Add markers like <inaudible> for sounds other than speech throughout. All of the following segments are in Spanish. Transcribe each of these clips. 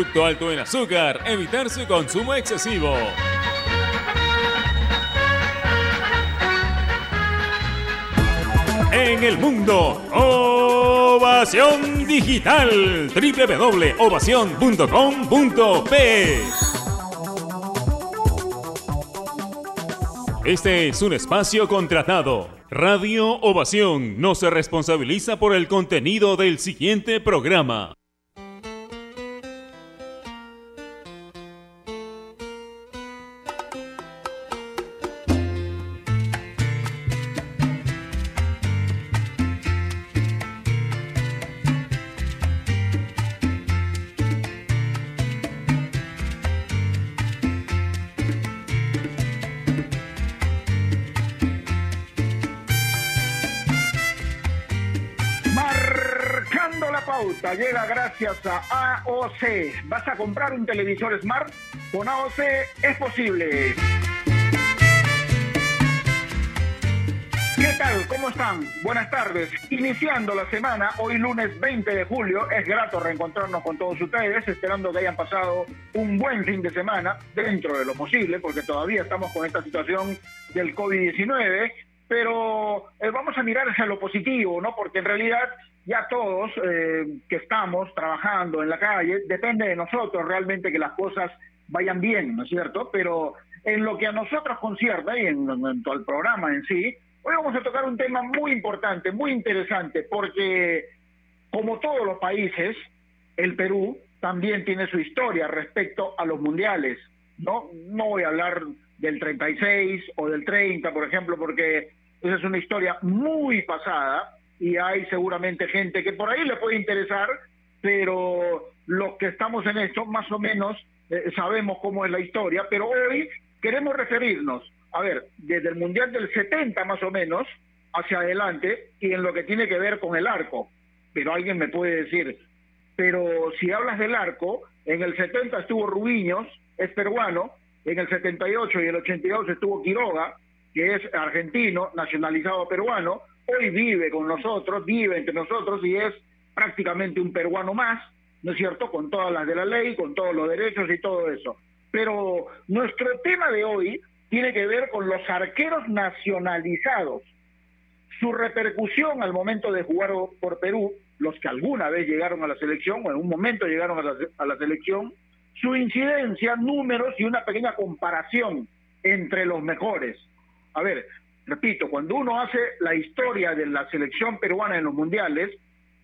producto alto en azúcar, evitar su consumo excesivo. En el mundo, Ovación Digital, www.ovación.com.p. Este es un espacio contratado. Radio Ovación no se responsabiliza por el contenido del siguiente programa. AOC. ¿Vas a comprar un televisor Smart? Con AOC es posible. ¿Qué tal? ¿Cómo están? Buenas tardes. Iniciando la semana, hoy lunes 20 de julio, es grato reencontrarnos con todos ustedes, esperando que hayan pasado un buen fin de semana, dentro de lo posible, porque todavía estamos con esta situación del COVID-19, pero eh, vamos a mirar hacia lo positivo, ¿no? Porque en realidad ya todos eh, que estamos trabajando en la calle, depende de nosotros realmente que las cosas vayan bien, ¿no es cierto? Pero en lo que a nosotros concierne y en, todo el programa en sí, hoy vamos a tocar un tema muy importante, muy interesante, porque como todos los países, el Perú también tiene su historia respecto a los mundiales, ¿no? No voy a hablar del 36 o del 30, por ejemplo, porque esa es una historia muy pasada, y hay seguramente gente que por ahí le puede interesar, pero los que estamos en esto más o menos eh, sabemos cómo es la historia, pero hoy queremos referirnos, a ver, desde el Mundial del 70 más o menos hacia adelante y en lo que tiene que ver con el arco. Pero alguien me puede decir, pero si hablas del arco, en el 70 estuvo Rubiños, es peruano, en el 78 y el 82 estuvo Quiroga, que es argentino, nacionalizado peruano, hoy vive con nosotros, vive entre nosotros y es prácticamente un peruano más, ¿no es cierto? Con todas las de la ley, con todos los derechos y todo eso. Pero nuestro tema de hoy tiene que ver con los arqueros nacionalizados. Su repercusión al momento de jugar por Perú, los que alguna vez llegaron a la selección o en un momento llegaron a la, a la selección, su incidencia, números y una pequeña comparación entre los mejores. A ver, repito, cuando uno hace la historia de la selección peruana en los mundiales,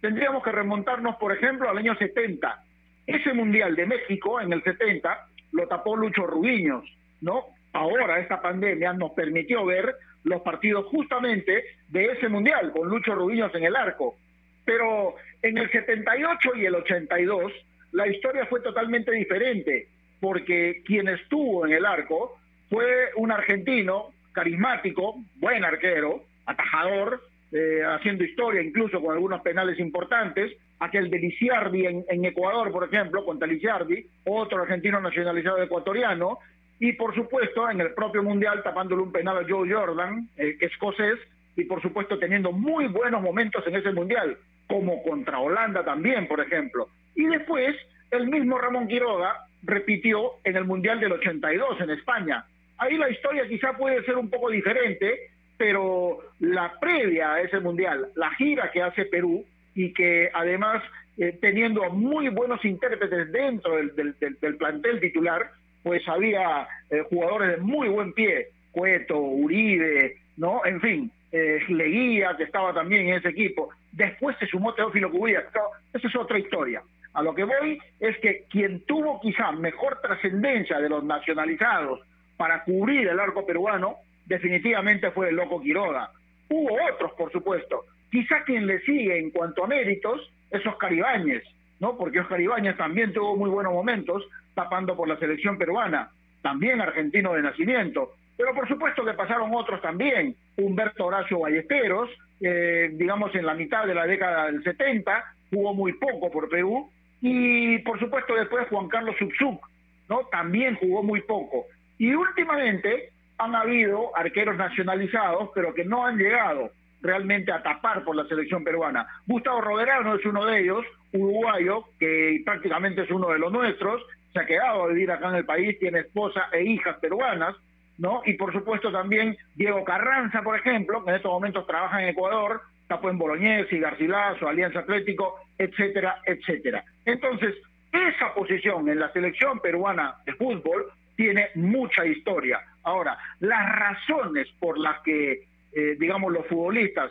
tendríamos que remontarnos, por ejemplo, al año 70. Ese mundial de México, en el 70, lo tapó Lucho Rubiños, ¿no? Ahora esta pandemia nos permitió ver los partidos justamente de ese mundial, con Lucho Rubiños en el arco. Pero en el 78 y el 82, la historia fue totalmente diferente, porque quien estuvo en el arco fue un argentino carismático, buen arquero, atajador, eh, haciendo historia incluso con algunos penales importantes, aquel de Liciardi en, Ecuador, por ejemplo, contra Liciardi, otro argentino nacionalizado ecuatoriano, y por supuesto en el propio Mundial tapándole un penal a Joe Jordan, eh, escocés, y por supuesto teniendo muy buenos momentos en ese Mundial, como contra Holanda también, por ejemplo. Y después, el mismo Ramón Quiroga repitió en el Mundial del 82 en España, Ahí la historia quizá puede ser un poco diferente, pero la previa a ese mundial, la gira que hace Perú y que además eh, teniendo muy buenos intérpretes dentro del, plantel titular, pues había eh, jugadores de muy buen pie, Cueto, Uribe, ¿no? En fin, eh, Leguía, que estaba también en ese equipo. Después se sumó Teófilo Cubilla. Esa es otra historia. A lo que voy es que quien tuvo quizá mejor trascendencia de los nacionalizados, para cubrir el arco peruano, definitivamente fue el loco Quiroga. Hubo otros, por supuesto. Quizá quien le sigue en cuanto a méritos es Oscar Ibáñez, ¿no? Porque Oscar Ibáñez también tuvo muy buenos momentos tapando por la selección peruana, también argentino de nacimiento. Pero por supuesto que pasaron otros también. Humberto Horacio Ballesteros, eh, digamos en la mitad de la década del 70, jugó muy poco por Perú. Y por supuesto después Juan Carlos Subsuc, ¿no? También jugó muy poco. Y últimamente han habido arqueros nacionalizados, pero que no han llegado realmente a tapar por la selección peruana. Gustavo Roderano es uno de ellos, uruguayo, que prácticamente es uno de los nuestros, se ha quedado a vivir acá en el país, tiene esposa e hijas peruanas, ¿no? Y por supuesto también Diego Carranza, por ejemplo, que en estos momentos trabaja en Ecuador, tapó en Bolognesi, Garcilaso, Alianza Atlético, etcétera, etcétera. Entonces, esa posición en la selección peruana de fútbol tiene mucha historia. Ahora, las razones por las que, eh, digamos, los futbolistas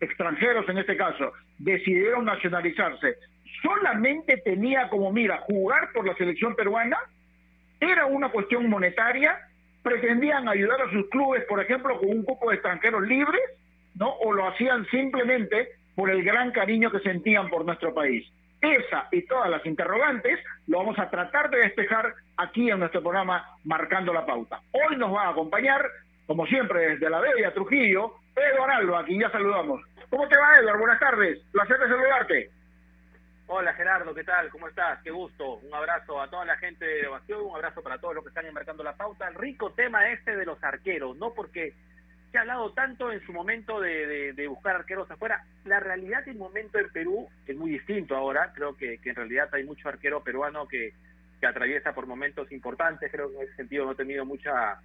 extranjeros en este caso decidieron nacionalizarse, solamente tenía como mira jugar por la selección peruana, era una cuestión monetaria, pretendían ayudar a sus clubes, por ejemplo, con un grupo de extranjeros libres, ¿no? O lo hacían simplemente por el gran cariño que sentían por nuestro país. Esa y todas las interrogantes lo vamos a tratar de despejar aquí en nuestro programa Marcando la Pauta. Hoy nos va a acompañar, como siempre, desde la Bella Trujillo, Eduardo Alba, a quien ya saludamos. ¿Cómo te va, Eduardo? Buenas tardes. Placer de saludarte. Hola Gerardo, ¿qué tal? ¿Cómo estás? Qué gusto. Un abrazo a toda la gente de Ovación, un abrazo para todos los que están embarcando la pauta. El rico tema este de los arqueros, no porque se ha hablado tanto en su momento de, buscar arqueros afuera. La realidad y el momento en Perú es muy distinto ahora. Creo que, en realidad hay mucho arquero peruano que, que, atraviesa por momentos importantes. Creo que en ese sentido no ha tenido mucha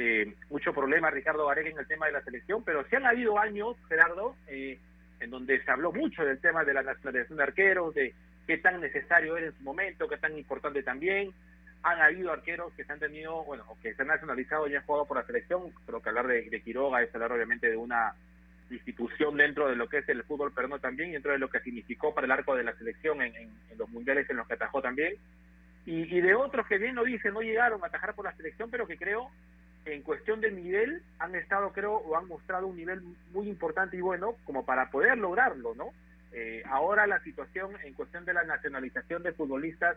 eh, mucho problema Ricardo Varela en el tema de la selección, pero sí han habido años, Gerardo, eh, en donde se habló mucho del tema de la nacionalización de arqueros, de qué tan necesario era en su momento, qué tan importante también. Han habido arqueros que se han tenido, bueno, que se han nacionalizado y han jugado por la selección. Creo que hablar de, Quiroga es hablar obviamente de una institución dentro de lo que es el fútbol peruano también, dentro de lo que significó para el arco de la selección en, los mundiales en los que atajó también. Y, y, de otros que bien lo dicen, no llegaron a atajar por la selección, pero que creo en cuestión del nivel han estado, creo, o han mostrado un nivel muy importante y bueno como para poder lograrlo, ¿no? Eh, ahora la situación en cuestión de la nacionalización de futbolistas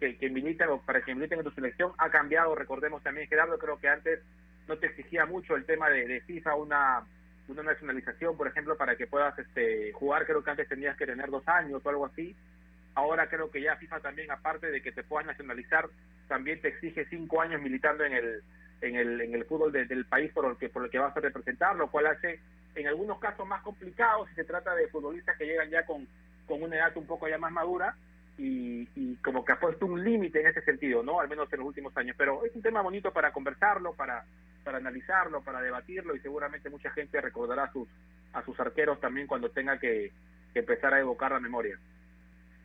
que, que militan o para que militen en tu selección ha cambiado. Recordemos también, Gerardo, creo que antes no te exigía mucho el tema de, FIFA una una nacionalización, por ejemplo, para que puedas este, jugar, creo que antes tenías que tener dos años o algo así. Ahora creo que ya FIFA también, aparte de que te puedas nacionalizar, también te exige cinco años militando en el en el, en el fútbol del país por el, que, por el que vas a representar, lo cual hace en algunos casos más complicado si se trata de futbolistas que llegan ya con, con una edad un poco ya más madura y, y como que ha puesto un límite en ese sentido, ¿no? Al menos en los últimos años. Pero es un tema bonito para conversarlo, para, para analizarlo, para debatirlo y seguramente mucha gente recordará a sus, a sus arqueros también cuando tenga que, empezar a evocar la memoria.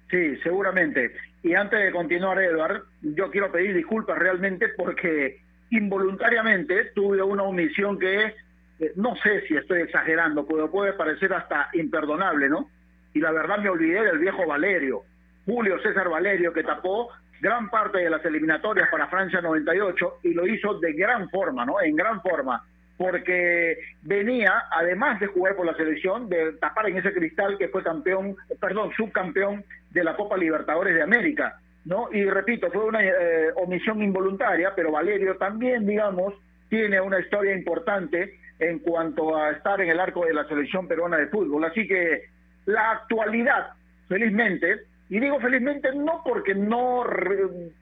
Sí, seguramente. Y antes de continuar, Edward, yo quiero pedir disculpas realmente porque involuntariamente tuve una omisión que eh, no sé si estoy exagerando, pero puede parecer hasta imperdonable, ¿no? Y la verdad me olvidé del viejo Valerio, Julio César Valerio, que tapó gran parte de las eliminatorias para Francia 98 y lo hizo de gran forma, ¿no? En gran forma, porque venía, además de jugar por la selección, de tapar en ese cristal que fue campeón, perdón, subcampeón de la Copa Libertadores de América ¿no? Y repito, fue una eh, omisión involuntaria, pero Valerio también, digamos, tiene una historia importante en cuanto a estar en el arco de la selección peruana de fútbol. Así que la actualidad, felizmente, y digo felizmente no porque no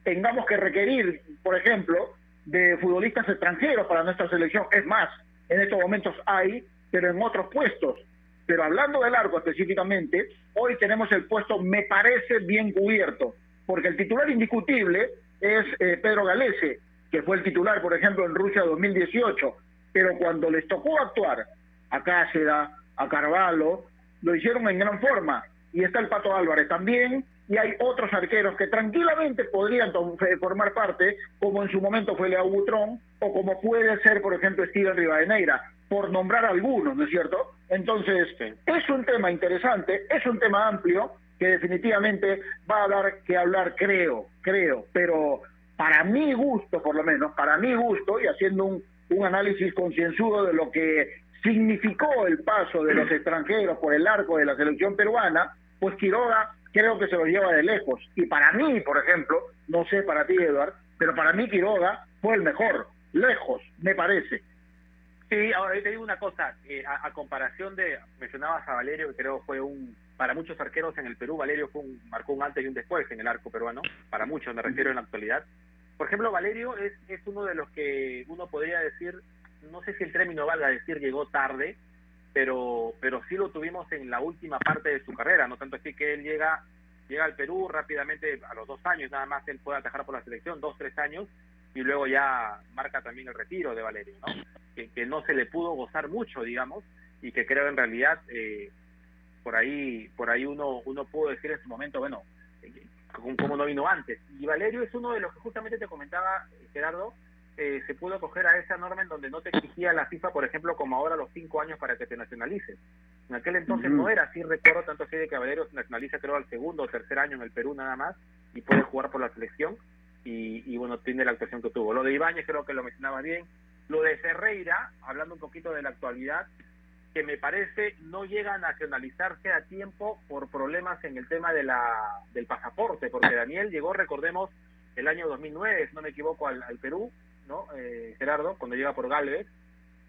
tengamos que requerir, por ejemplo, de futbolistas extranjeros para nuestra selección, es más, en estos momentos hay, pero en otros puestos. Pero hablando del arco específicamente, hoy tenemos el puesto, me parece, bien cubierto porque el titular indiscutible es eh, Pedro Galese, que fue el titular, por ejemplo, en Rusia 2018, pero cuando les tocó actuar a Cáceres, a Carvalho, lo hicieron en gran forma. Y está el Pato Álvarez también, y hay otros arqueros que tranquilamente podrían eh, formar parte, como en su momento fue Leo Butrón, o como puede ser, por ejemplo, Steven Rivadeneira, por nombrar algunos, ¿no es cierto? Entonces, es un tema interesante, es un tema amplio, que definitivamente va a dar que hablar, creo, creo, pero para mi gusto, por lo menos, para mi gusto, y haciendo un, un análisis concienzudo de lo que significó el paso de los extranjeros por el arco de la selección peruana, pues Quiroga creo que se lo lleva de lejos. Y para mí, por ejemplo, no sé para ti, Eduard, pero para mí Quiroga fue el mejor, lejos, me parece. Sí, ahora te digo una cosa, eh, a, comparación de, mencionabas a Valerio, que creo fue un, para muchos arqueros en el Perú, Valerio fue un, marcó un antes y un después en el arco peruano, para muchos me refiero en la actualidad. Por ejemplo, Valerio es, es uno de los que uno podría decir, no sé si el término valga decir llegó tarde, pero, pero sí lo tuvimos en la última parte de su carrera, no tanto así que él llega, llega al Perú rápidamente, a los dos años nada más él puede atajar por la selección, dos, tres años, y luego ya marca también el retiro de Valerio, ¿no? Que, no se le pudo gozar mucho, digamos, y que creo en realidad eh, por ahí por ahí uno uno pudo decir en su momento, bueno, eh, como no vino antes. Y Valerio es uno de los que justamente te comentaba, Gerardo, eh, se pudo acoger a esa norma en donde no te exigía la FIFA, por ejemplo, como ahora los cinco años para que te nacionalices. En aquel entonces no era así, recuerdo tanto así de Valerio se nacionaliza creo al segundo o tercer año en el Perú nada más y puede jugar por la selección y, bueno, tiene la actuación que tuvo. Lo de Ibáñez creo que lo mencionaba bien. Lo de Ferreira, hablando un poquito de la actualidad, que me parece no llega a nacionalizarse a tiempo por problemas en el tema de la, del pasaporte, porque Daniel llegó, recordemos, el año 2009, si no me equivoco, al, Perú, ¿no? Eh, Gerardo, cuando llega por Galvez,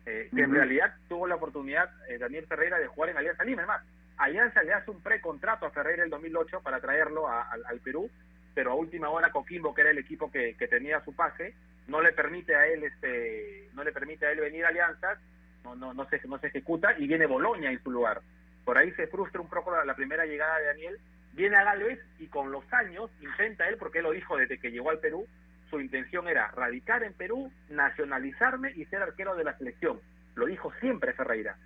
eh, que en realidad tuvo la oportunidad, eh, Daniel Ferreira, de jugar en Alianza Lima. Además, Alianza le hace un precontrato a Ferreira el 2008 para traerlo al Perú pero a última hora Coquimbo, que era el equipo que, tenía su pase, no le permite a él este no le permite a él venir a Alianzas, no no no se no se ejecuta y viene Boloña en su lugar. Por ahí se frustra un poco la, primera llegada de Daniel, viene a Galvez y con los años intenta él porque él lo dijo desde que llegó al Perú, su intención era radicar en Perú, nacionalizarme y ser arquero de la selección. Lo dijo siempre Ferreira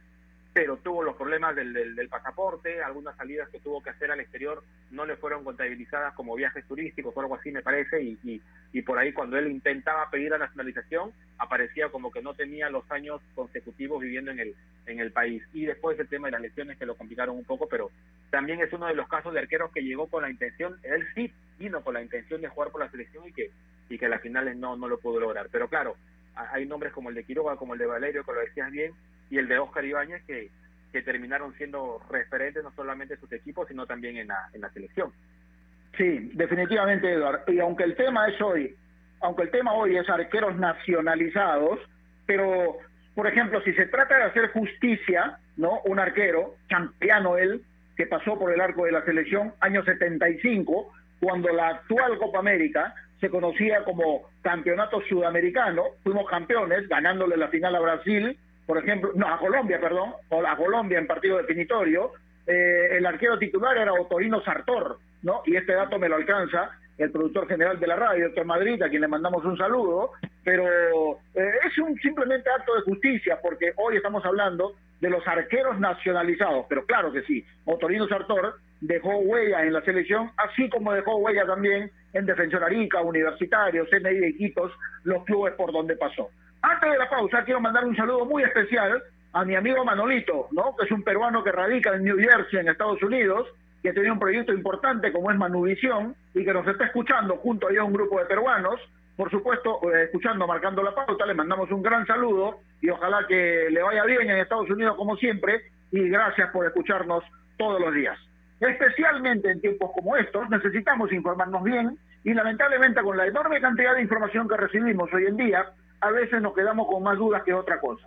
pero tuvo los problemas del, pasaporte, algunas salidas que tuvo que hacer al exterior no le fueron contabilizadas como viajes turísticos o algo así me parece, y, y, por ahí cuando él intentaba pedir la nacionalización aparecía como que no tenía los años consecutivos viviendo en el, en el país. Y después el tema de las lesiones que lo complicaron un poco, pero también es uno de los casos de arqueros que llegó con la intención, él sí vino con la intención de jugar por la selección y que, y que a las finales no, no lo pudo lograr. Pero claro, hay nombres como el de Quiroga, como el de Valerio, que lo decías bien, y el de Oscar Ibáñez que, que terminaron siendo referentes no solamente en sus equipos, sino también en la, en la selección. Sí, definitivamente, Eduardo. Y aunque el tema es hoy, aunque el tema hoy es arqueros nacionalizados, pero, por ejemplo, si se trata de hacer justicia, ¿no? Un arquero, champiano él, que pasó por el arco de la selección año 75, cuando la actual Copa América se conocía como Campeonato Sudamericano, fuimos campeones, ganándole la final a Brasil, por ejemplo, no, a Colombia, perdón, o a Colombia en partido definitorio, eh, el arquero titular era Otorino Sartor, ¿no? Y este dato me lo alcanza el productor general de la radio, doctor Madrid, a quien le mandamos un saludo, pero eh, es un simplemente acto de justicia, porque hoy estamos hablando de los arqueros nacionalizados, pero claro que sí, Otorino Sartor dejó huella en la selección, así como dejó huella también en Defensor Arica, Universitarios, CNI y Quitos, los clubes por donde pasó. Antes de la pausa, quiero mandar un saludo muy especial a mi amigo Manolito, ¿no? que es un peruano que radica en New Jersey, en Estados Unidos, que tiene un proyecto importante como es Manuvisión y que nos está escuchando junto a un grupo de peruanos. Por supuesto, eh, escuchando, marcando la pauta, le mandamos un gran saludo y ojalá que le vaya bien en Estados Unidos como siempre y gracias por escucharnos todos los días. Especialmente en tiempos como estos necesitamos informarnos bien y lamentablemente con la enorme cantidad de información que recibimos hoy en día, a veces nos quedamos con más dudas que otra cosa.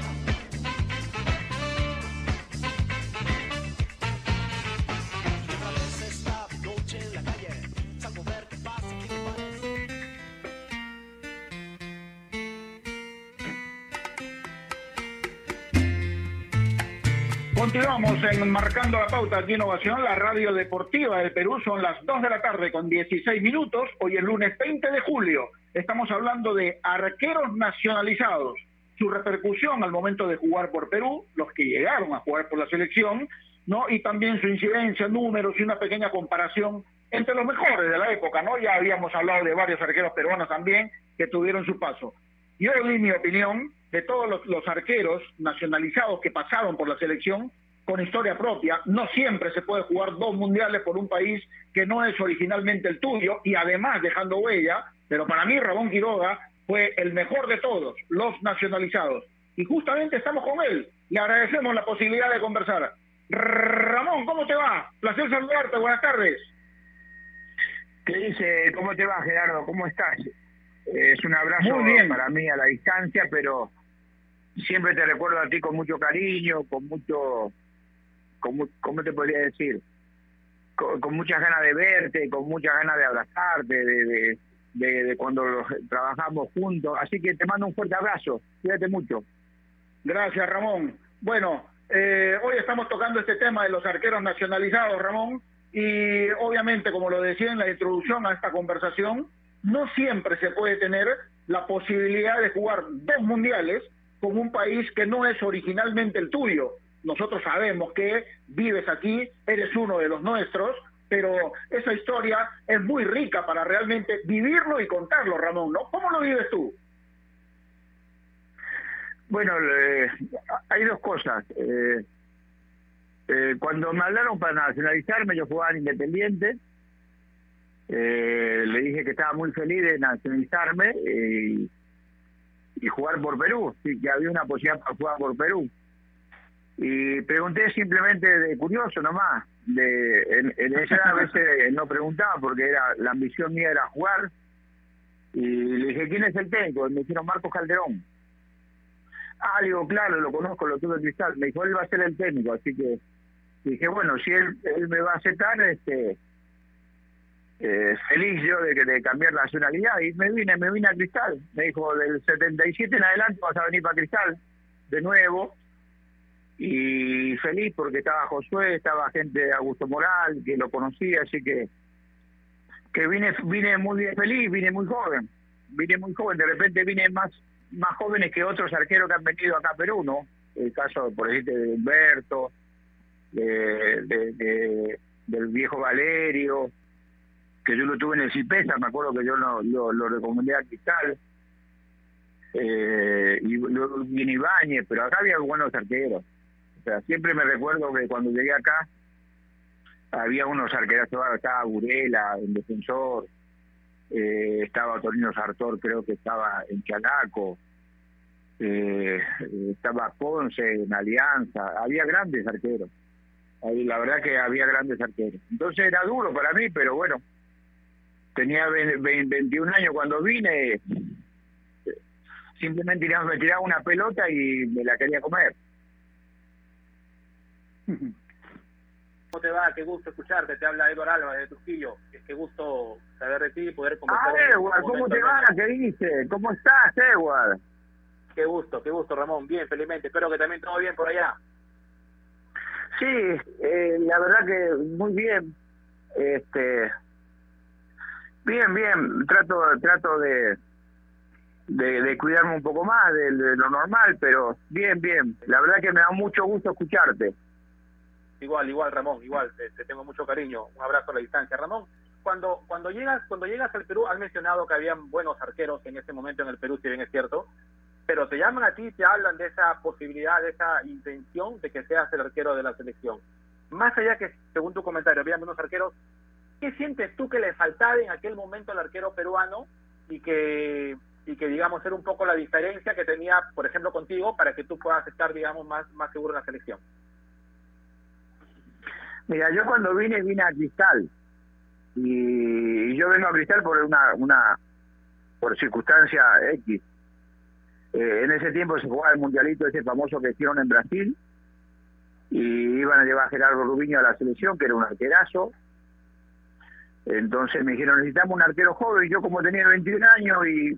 Continuamos en Marcando la Pauta aquí Innovación, la radio deportiva del Perú. Son las 2 de la tarde con 16 minutos. Hoy es lunes 20 de julio. Estamos hablando de arqueros nacionalizados, su repercusión al momento de jugar por Perú, los que llegaron a jugar por la selección, ¿no? Y también su incidencia, números y una pequeña comparación entre los mejores de la época, ¿no? Ya habíamos hablado de varios arqueros peruanos también que tuvieron su paso. Yo di mi opinión de todos los, los, arqueros nacionalizados que pasaron por la selección con historia propia. No siempre se puede jugar dos mundiales por un país que no es originalmente el tuyo y además dejando huella, pero para mí Ramón Quiroga fue el mejor de todos, los nacionalizados. Y justamente estamos con él. Le agradecemos la posibilidad de conversar. Ramón, ¿cómo te va? Placer saludarte, buenas tardes. ¿Qué dice? ¿Cómo te va, Gerardo? ¿Cómo estás? Es un abrazo para mí a la distancia, pero siempre te recuerdo a ti con mucho cariño, con mucho, con, ¿cómo te podría decir? Con, muchas ganas de verte, con muchas ganas de abrazarte, de, de, de, cuando trabajamos juntos. Así que te mando un fuerte abrazo, cuídate mucho. Gracias, Ramón. Bueno, eh, hoy estamos tocando este tema de los arqueros nacionalizados, Ramón, y obviamente, como lo decía en la introducción a esta conversación, no siempre se puede tener la posibilidad de jugar dos mundiales con un país que no es originalmente el tuyo. Nosotros sabemos que vives aquí, eres uno de los nuestros, pero esa historia es muy rica para realmente vivirlo y contarlo, Ramón, ¿no? ¿Cómo lo vives tú? Bueno, eh, hay dos cosas. Eh, eh, cuando me hablaron para nacionalizarme, yo jugaba en Independiente, le dije que estaba muy feliz de nacionalizarme y y jugar por Perú, sí, que había una posibilidad para jugar por Perú. Y pregunté simplemente de curioso nomás, de, en, en esa a veces <laughs> no preguntaba porque era la ambición mía era jugar. Y le dije, ¿quién es el técnico? Y me dijeron Marcos Calderón. Ah, digo, claro, lo conozco, lo tuve en cristal. Me dijo, él va a ser el técnico, así que dije, bueno, si él, él me va a aceptar, este eh, feliz yo de, de cambiar nacionalidad y me vine, me vine a Cristal. Me dijo, del 77 en adelante vas a venir para Cristal de nuevo. Y feliz porque estaba Josué, estaba gente de Augusto Moral, que lo conocía, así que que vine vine muy bien feliz, vine muy joven, vine muy joven, de repente vine más más jóvenes que otros arqueros que han venido acá a Perú, ¿no? El caso, por ejemplo, de Humberto, de, del viejo Valerio, que yo lo tuve en el CIPESA, me acuerdo que yo lo, lo, recomendé a Cristal, eh, y luego viene Ibáñez, pero acá había buenos arqueros. O sea, siempre me recuerdo que cuando llegué acá, había unos arqueros, estaba Burela, en defensor, eh, estaba Torino Sartor, creo que estaba en Chalaco, eh, estaba Ponce en Alianza, había grandes arqueros. La verdad que había grandes arqueros. Entonces era duro para mí, pero bueno, tenía 21 años cuando vine, simplemente me tiraba una pelota y me la quería comer. ¿Cómo te va? Qué gusto escucharte. Te habla Eduardo Alba de Trujillo. Qué gusto saber de ti y poder conversar. Ah, Edward, ¿cómo te va? ¿Qué dice? ¿Cómo estás, Edward? Qué gusto, qué gusto, Ramón. Bien, felizmente. Espero que también todo bien por allá. Sí, eh, la verdad que muy bien. Este, Bien, bien, trato trato de, de, cuidarme un poco más de, lo normal, pero bien, bien. La verdad que me da mucho gusto escucharte. Igual, igual, Ramón, igual, te, tengo mucho cariño. Un abrazo a la distancia. Ramón, cuando cuando llegas cuando llegas al Perú, has mencionado que habían buenos arqueros en ese momento en el Perú, si bien es cierto, pero te llaman a ti te hablan de esa posibilidad, de esa intención de que seas el arquero de la selección. Más allá que, según tu comentario, habían buenos arqueros, ¿Qué sientes tú que le faltaba en aquel momento al arquero peruano y que y que digamos era un poco la diferencia que tenía, por ejemplo, contigo para que tú puedas estar digamos más más seguro en la selección? Mira, yo cuando vine vine a Cristal y yo vengo a Cristal por una, una por circunstancia X. Eh, en ese tiempo se jugaba el mundialito ese famoso que hicieron en Brasil y iban a llevar a Gerardo Rubiño a la selección, que era un arquerazo. Entonces me dijeron, necesitamos un arquero joven. Yo como tenía 21 años y,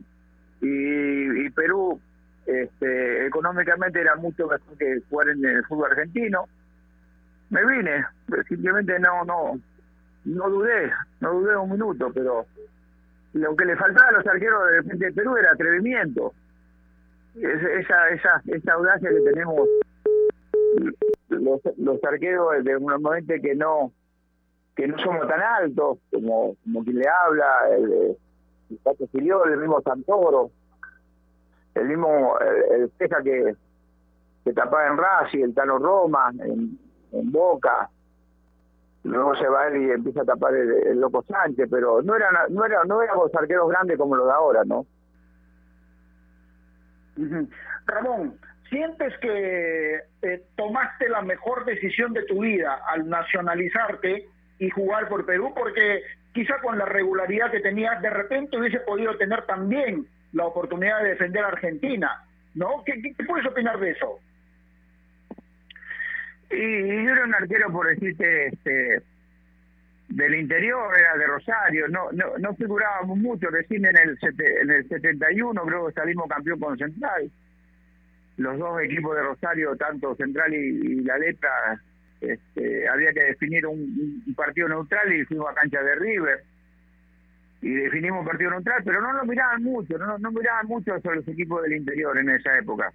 y, Perú este, económicamente era mucho mejor que jugar en el fútbol argentino, me vine. Simplemente no, no, no dudé, no dudé un minuto, pero lo que le faltaba a los arqueros de repente de Perú era atrevimiento. esa, esa, esa audacia que tenemos los, los arqueros de momento que no que no somos tan altos como, quien le habla, el, el Pato el mismo Santoro, el mismo el, el que, que tapaba en Racing, el Tano Roma, en, en Boca, luego se va él y empieza a tapar el, Loco Sánchez, pero no eran no era no éramos arqueros grandes como los de ahora, ¿no? Ramón, ¿sientes que eh, tomaste la mejor decisión de tu vida al nacionalizarte y jugar por Perú? Porque quizá con la regularidad que tenías, de repente hubiese podido tener también la oportunidad de defender a Argentina, ¿no? ¿Qué, qué puedes opinar de eso? Y, yo era un arquero, por decirte, este, del interior, era de Rosario, no no, no figurábamos mucho, recién en el, en el 71 creo que salimos campeón con Central. Los dos equipos de Rosario, tanto Central y, La Letra, este, había que definir un, partido neutral y fuimos a cancha de River y definimos un partido neutral, pero no lo miraban mucho, no, no miraban mucho sobre los equipos del interior en esa época.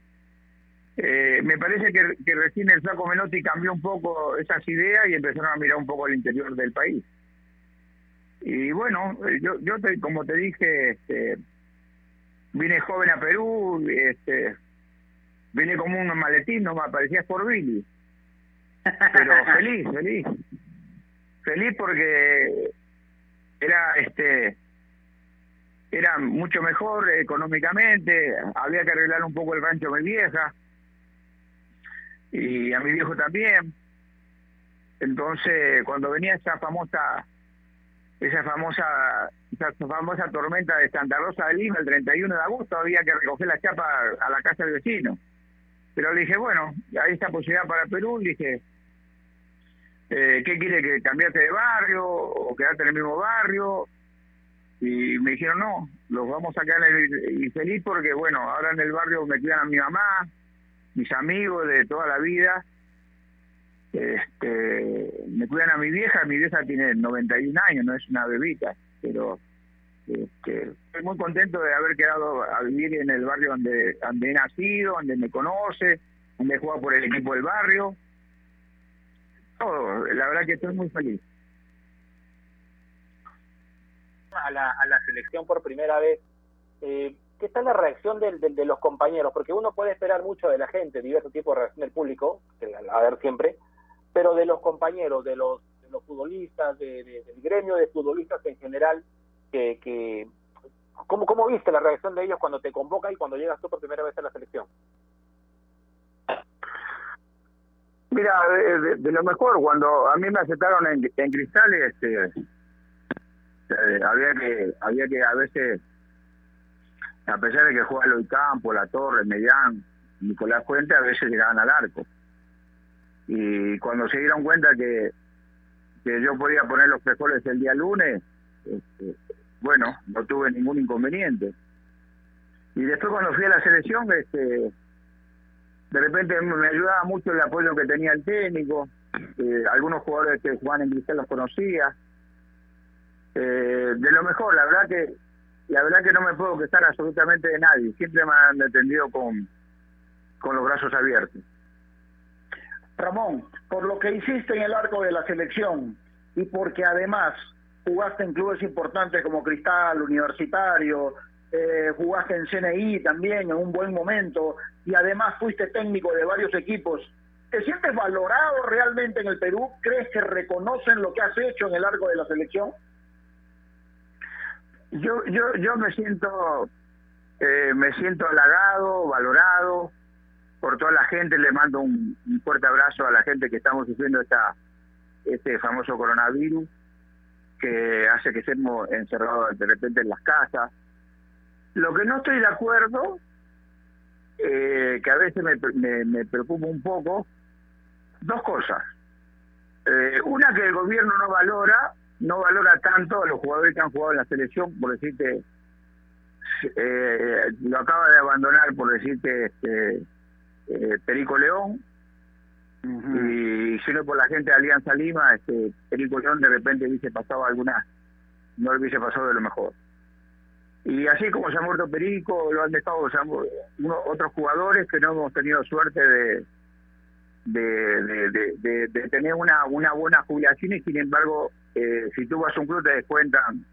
Eh, me parece que, recién el Flaco Menotti cambió un poco esas ideas y empezaron a mirar un poco al interior del país. Y bueno, yo, yo como te dije, este, vine joven a Perú, este, vine como un maletín, no me parecía por Billy. Pero feliz, feliz. Feliz porque era este era mucho mejor económicamente, había que arreglar un poco el rancho de mi vieja y a mi viejo también. Entonces, cuando venía esa famosa esa famosa esa famosa tormenta de Santa Rosa de Lima el 31 de agosto había que recoger la chapa a la casa del vecino. Pero le dije, bueno, hay esta posibilidad para Perú, le dije, eh, ¿qué quiere que cambiarte de barrio o quedarte en el mismo barrio? Y me dijeron, no, los vamos a quedar en el, feliz porque, bueno, ahora en el barrio me cuidan a mi mamá, mis amigos de toda la vida. Este, me cuidan a mi vieja, mi vieja tiene 91 años, no es una bebita, pero este, estoy muy contento de haber quedado a vivir en el barrio donde, donde he nacido, donde me conoce, donde he jugado por el equipo del barrio. Todo, la verdad que estoy muy feliz. A la, a la selección por primera vez, eh, ¿qué está la reacción del, de los compañeros? Porque uno puede esperar mucho de la gente, diversos tipos de reacción del público, a ver siempre, pero de los compañeros, de los, de los futbolistas, de, del gremio de futbolistas en general, que, que ¿cómo, ¿cómo viste la reacción de ellos cuando te convocan y cuando llegas tú por primera vez a la selección? Mira, de, lo mejor, cuando a mí me aceptaron en, en cristales, este, eh, había que había que a veces a pesar de que juega Loy Campo, La Torre, Medián, Nicolás Fuente, a veces llegaban al arco. Y cuando se dieron cuenta que, que yo podía poner los frijoles el día lunes, este, bueno, no tuve ningún inconveniente. Y después cuando fui a la selección, este, de repente me ayudaba mucho el apoyo que tenía el técnico, eh, algunos jugadores que jugaban en Cristal los conocía. Eh, de lo mejor, la verdad que la verdad que no me puedo quejar absolutamente de nadie. Siempre me han atendido con, con los brazos abiertos. Ramón, por lo que hiciste en el arco de la selección y porque además jugaste en clubes importantes como Cristal, Universitario, eh, jugaste en CNI también en un buen momento y además fuiste técnico de varios equipos. ¿Te sientes valorado realmente en el Perú? ¿Crees que reconocen lo que has hecho en el arco de la selección? yo yo yo me siento eh, me siento halagado valorado por toda la gente le mando un, fuerte abrazo a la gente que estamos sufriendo esta este famoso coronavirus que hace que estemos encerrados de repente en las casas. Lo que no estoy de acuerdo, eh, que a veces me, me, me preocupa un poco, dos cosas. Eh, una que el gobierno no valora, no valora tanto a los jugadores que han jugado en la selección, por decirte, eh, lo acaba de abandonar, por decirte, este, Perico León, y si no por la gente de Alianza Lima, este, Perico León de repente hubiese pasado alguna, no le hubiese pasado de lo mejor. Y así como se ha muerto Perico, lo han dejado otros jugadores que no hemos tenido suerte de, de, de, tener una, una buena jubilación y sin embargo, eh, si tú vas a un club te descuentan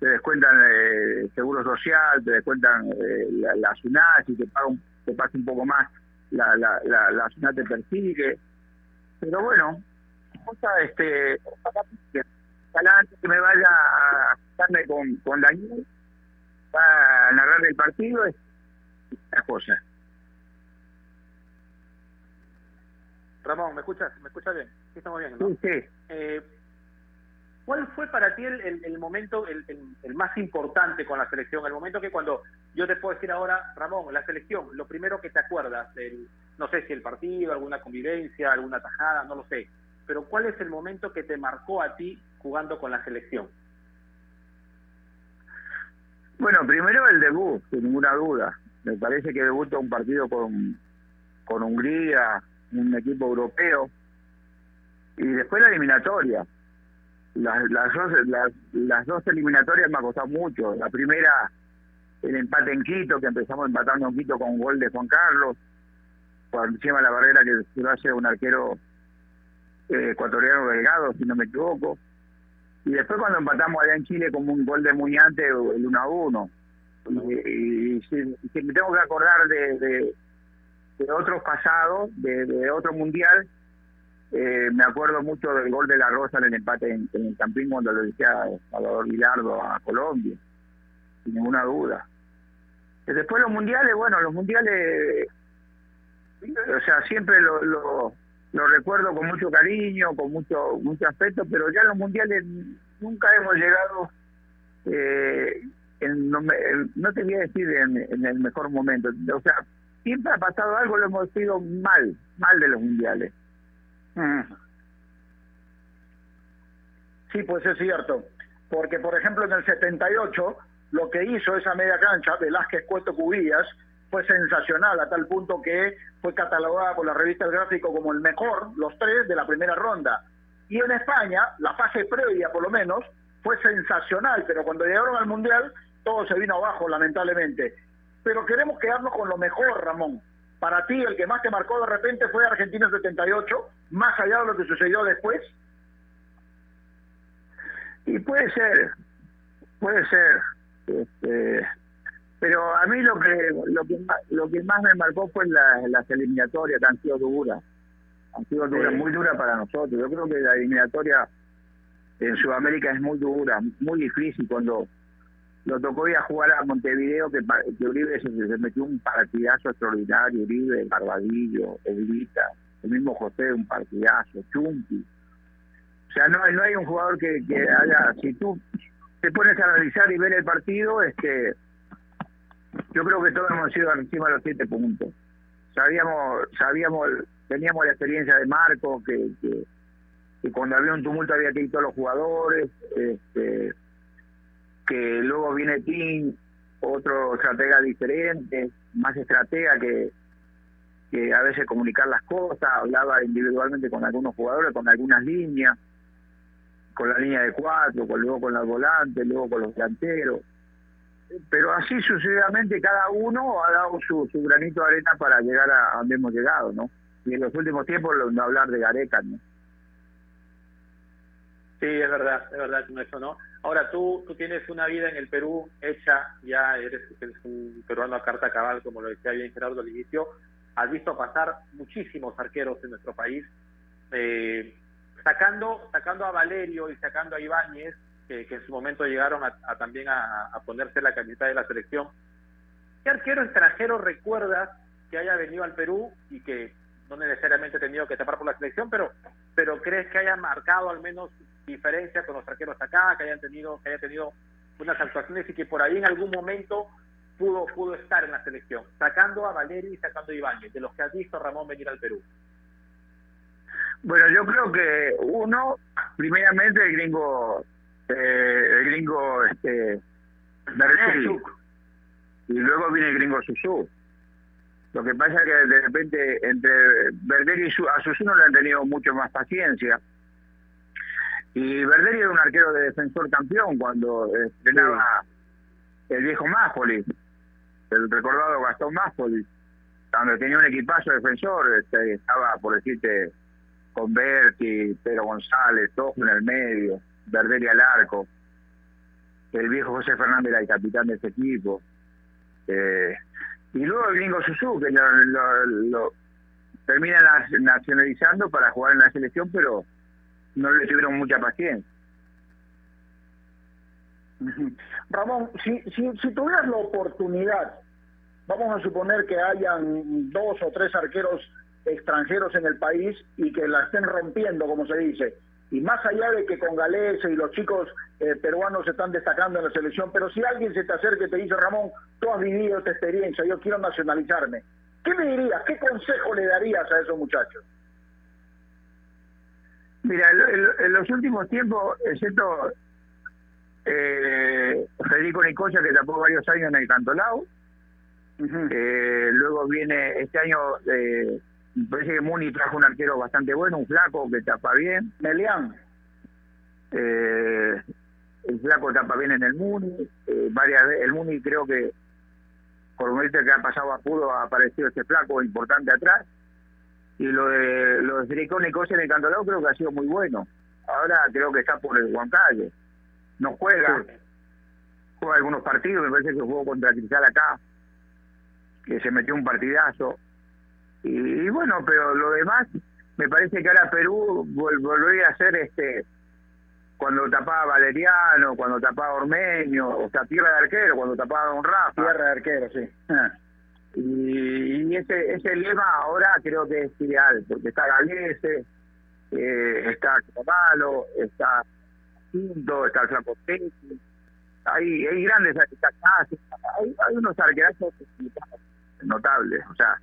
te descuentan eh, seguro social, te descuentan eh, la, la SUNAT, y te pagan te pasa un poco más, la, la, la, la SUNAT te persigue. Pero bueno, cosa, este, antes que me vaya a estarme con, con Daniel, va a narrar el partido, es la cosa. Ramón, ¿me escuchas? ¿Me escuchas bien? Sí, estamos bien, ¿no? Sí, eh, ¿Cuál fue para ti el, el, momento el, el, más importante con la selección? El momento que cuando yo te puedo decir ahora, Ramón, la selección, lo primero que te acuerdas, no sé si el partido, alguna convivencia, alguna tajada, no lo sé, pero ¿cuál es el momento que te marcó a ti jugando con la selección? Bueno, primero el debut, sin ninguna duda. Me parece que debutó un partido con, con Hungría, un equipo europeo, y después la eliminatoria. Las, las, dos, las, dos eliminatorias me ha costado mucho. La primera, el empate en Quito, que empezamos empatando en Quito con un gol de Juan Carlos, por encima de la barrera que lo hace un arquero eh, ecuatoriano delgado, si no me equivoco. Y después cuando empatamos allá en Chile con un gol de Muñante, el 1 a 1. Y, si, me tengo que acordar de de otros pasados, de, de otro mundial. Eh, me acuerdo mucho del gol de la Rosa en el empate en, el Campín cuando lo decía Salvador Vilardo a Colombia, sin ninguna duda. Y después los mundiales, bueno, los mundiales, o sea, siempre lo, lo, lo recuerdo con mucho cariño, con mucho mucho afecto, pero ya los mundiales nunca hemos llegado, eh, en, no, no te voy a decir en, en el mejor momento, o sea, siempre ha pasado algo, lo hemos sido mal, mal de los mundiales. Mm. Sí, pues es cierto. Porque, por ejemplo, en el 78, lo que hizo esa media cancha, Velázquez Cueto Cubillas, fue sensacional, a tal punto que fue catalogada por la revista El Gráfico como el mejor, los tres de la primera ronda. Y en España, la fase previa, por lo menos, fue sensacional, pero cuando llegaron al Mundial, todo se vino abajo, lamentablemente pero queremos quedarnos con lo mejor, Ramón. Para ti, el que más te marcó de repente fue Argentina 78, más allá de lo que sucedió después. Y puede ser, puede ser. Este, pero a mí lo que lo que más, lo que más me marcó fue las eliminatorias que han sido duras. Han sido duras, muy duras para nosotros. Yo creo que la eliminatoria en Sudamérica es muy dura, muy difícil cuando lo tocó ir a jugar a Montevideo, que, que Uribe se, metió un partidazo extraordinario, Uribe, Barbadillo, Evita, el mismo José, un partidazo, Chumpi. O sea, no, no hay un jugador que, que haya, si tú te pones a analizar y ver el partido, este yo creo que todos hemos sido encima de los siete puntos. Sabíamos, sabíamos, teníamos la experiencia de Marco, que, que, cuando había un tumulto había que ir todos los jugadores, este que luego viene Tim, otro estratega diferente, más estratega que, que a veces comunicar las cosas, hablaba individualmente con algunos jugadores, con algunas líneas, con la línea de cuatro, con, luego con los volantes, luego con los delanteros. Pero así sucesivamente cada uno ha dado su, su granito de arena para llegar a, donde hemos llegado, ¿no? Y en los últimos tiempos no hablar de Gareca, ¿no? Sí, es verdad, es verdad eso, ¿no? Ahora tú, tú tienes una vida en el Perú hecha, ya eres, un peruano a carta cabal, como lo decía bien Gerardo al inicio, has visto pasar muchísimos arqueros en nuestro país, eh, sacando, sacando a Valerio y sacando a Ibáñez, que, en su momento llegaron a, también a, ponerse la camiseta de la selección. ¿Qué arquero extranjero recuerdas que haya venido al Perú y que no necesariamente ha tenido que tapar por la selección, pero pero crees que haya marcado al menos diferencia con los arqueros acá, que hayan tenido, que haya tenido unas actuaciones y que por ahí en algún momento pudo, pudo estar en la selección, sacando a Valeri y sacando a Ibáñez, de los que has visto Ramón venir al Perú? Bueno, yo creo que uno, primeramente el gringo, eh, el gringo, este, y luego viene el gringo Susu. Lo que pasa es que de repente entre Verder y a Susu no le han tenido mucho más paciencia. Y Verderi era un arquero de defensor campeón cuando entrenaba el viejo Máspoli, el recordado Gastón Máspoli, cuando tenía un equipazo defensor, este, estaba, por decirte, con Berti, Pedro González, todos en el medio, Verderi al arco. El viejo José Fernández era el capitán de ese equipo. Eh, y luego el gringo Suzuki que lo, lo, termina nacionalizando para jugar en la selección, pero no le tuvieron mucha paciencia. <laughs> Ramón, si, si, si tuvieras la oportunidad, vamos a suponer que hayan dos o tres arqueros extranjeros en el país y que la estén rompiendo, como se dice. Y más allá de que con Galese y los chicos eh, peruanos se están destacando en la selección, pero si alguien se te acerca y te dice, Ramón, tú has vivido esta experiencia, yo quiero nacionalizarme, ¿qué me dirías? ¿Qué consejo le darías a esos muchachos? Mira, en, los últimos tiempos, excepto eh, Federico Nicosia, que tapó varios años en el Cantolao, eh, luego viene este año, eh, me parece que Muni trajo un arquero bastante bueno, un flaco que tapa bien. Melián. Eh, el flaco tapa bien en el Muni, eh, varias el Muni creo que por un que ha pasado a Pudo ha aparecido este flaco importante atrás y lo de lo de Nicosia en el Cantolao creo que ha sido muy bueno. Ahora creo que está por el Huancayo. No juega, juega algunos partidos, me parece que jugó contra Cristal acá, que se metió un partidazo. Y, bueno, pero lo demás, me parece que ahora Perú volvería a ser este cuando tapaba Valeriano, cuando tapaba Ormeño, o sea, tierra de arquero, cuando tapaba Don Rafa. Tierra de arquero, sí. Ah. Y, ese, ese lema ahora creo que es ideal, porque está Galese, eh, está Caballo, está Quinto, está el Flaco hay, hay grandes hay, hay unos arquerazos notables, o sea,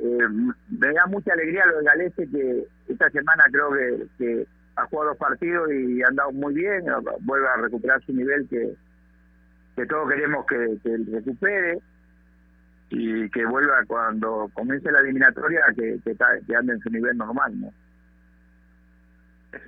eh, me da mucha alegría lo de Galese que esta semana creo que, que ha jugado dos partidos y ha andado muy bien, vuelve a recuperar su nivel que, que todos queremos que, que recupere y que vuelva cuando comience la eliminatoria que, que, ande en su nivel normal, ¿no?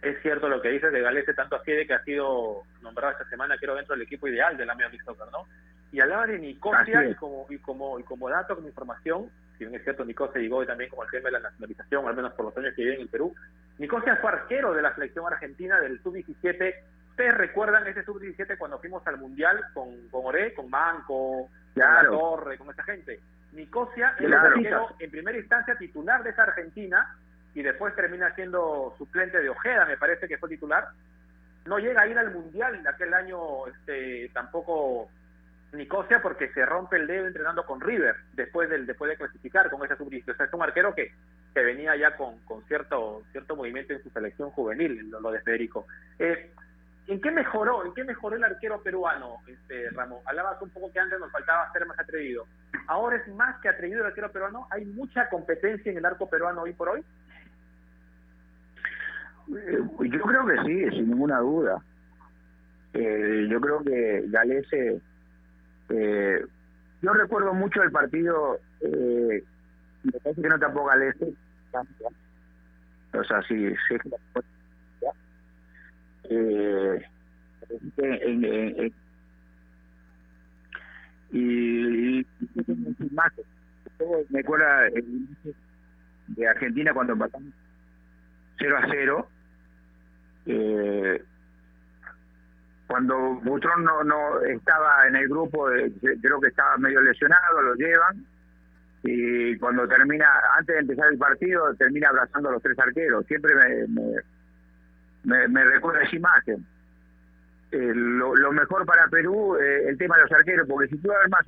Es, cierto lo que dices de Galese, tanto así de que ha sido nombrado esta semana, creo, dentro del equipo ideal de la Major Soccer, ¿no? Y hablaba de Nicosia y como, y como y como dato, como información, si bien es cierto, Nicosia llegó también como el tema de la nacionalización, al menos por los años que vive en el Perú. Nicosia fue arquero de la selección argentina del sub-17. Ustedes recuerdan ese sub-17 cuando fuimos al Mundial con, con Oré, con Manco, claro. con La Torre, con esa gente. Nicosia es en primera instancia titular de esa Argentina y después termina siendo suplente de Ojeda, me parece que fue titular. No llega a ir al Mundial en aquel año este, tampoco Nicosia porque se rompe el dedo entrenando con River después del después de clasificar con esa sub O sea, es un arquero que, que venía ya con, con cierto cierto movimiento en su selección juvenil, lo, de Federico. Eh, ¿En qué mejoró? ¿En qué mejoró el arquero peruano, este, Ramón? Hablabas un poco que antes nos faltaba ser más atrevido. Ahora es más que atrevido el arquero peruano. ¿Hay mucha competencia en el arco peruano hoy por hoy? Eh, yo creo que sí, sin ninguna duda. Eh, yo creo que Galese. Eh, yo recuerdo mucho el partido. Eh, me parece que no tapó Galese. O sea, sí, sí eh, en, en, y, más me acuerdo el de Argentina cuando empatamos 0 a 0 eh, cuando Butrón no, no estaba en el grupo creo que estaba medio lesionado lo llevan y cuando termina antes de empezar el partido termina abrazando a los tres arqueros siempre me me, me recuerda esa imagen. Eh, lo, mejor para Perú, eh, el tema de los arqueros, porque si tú además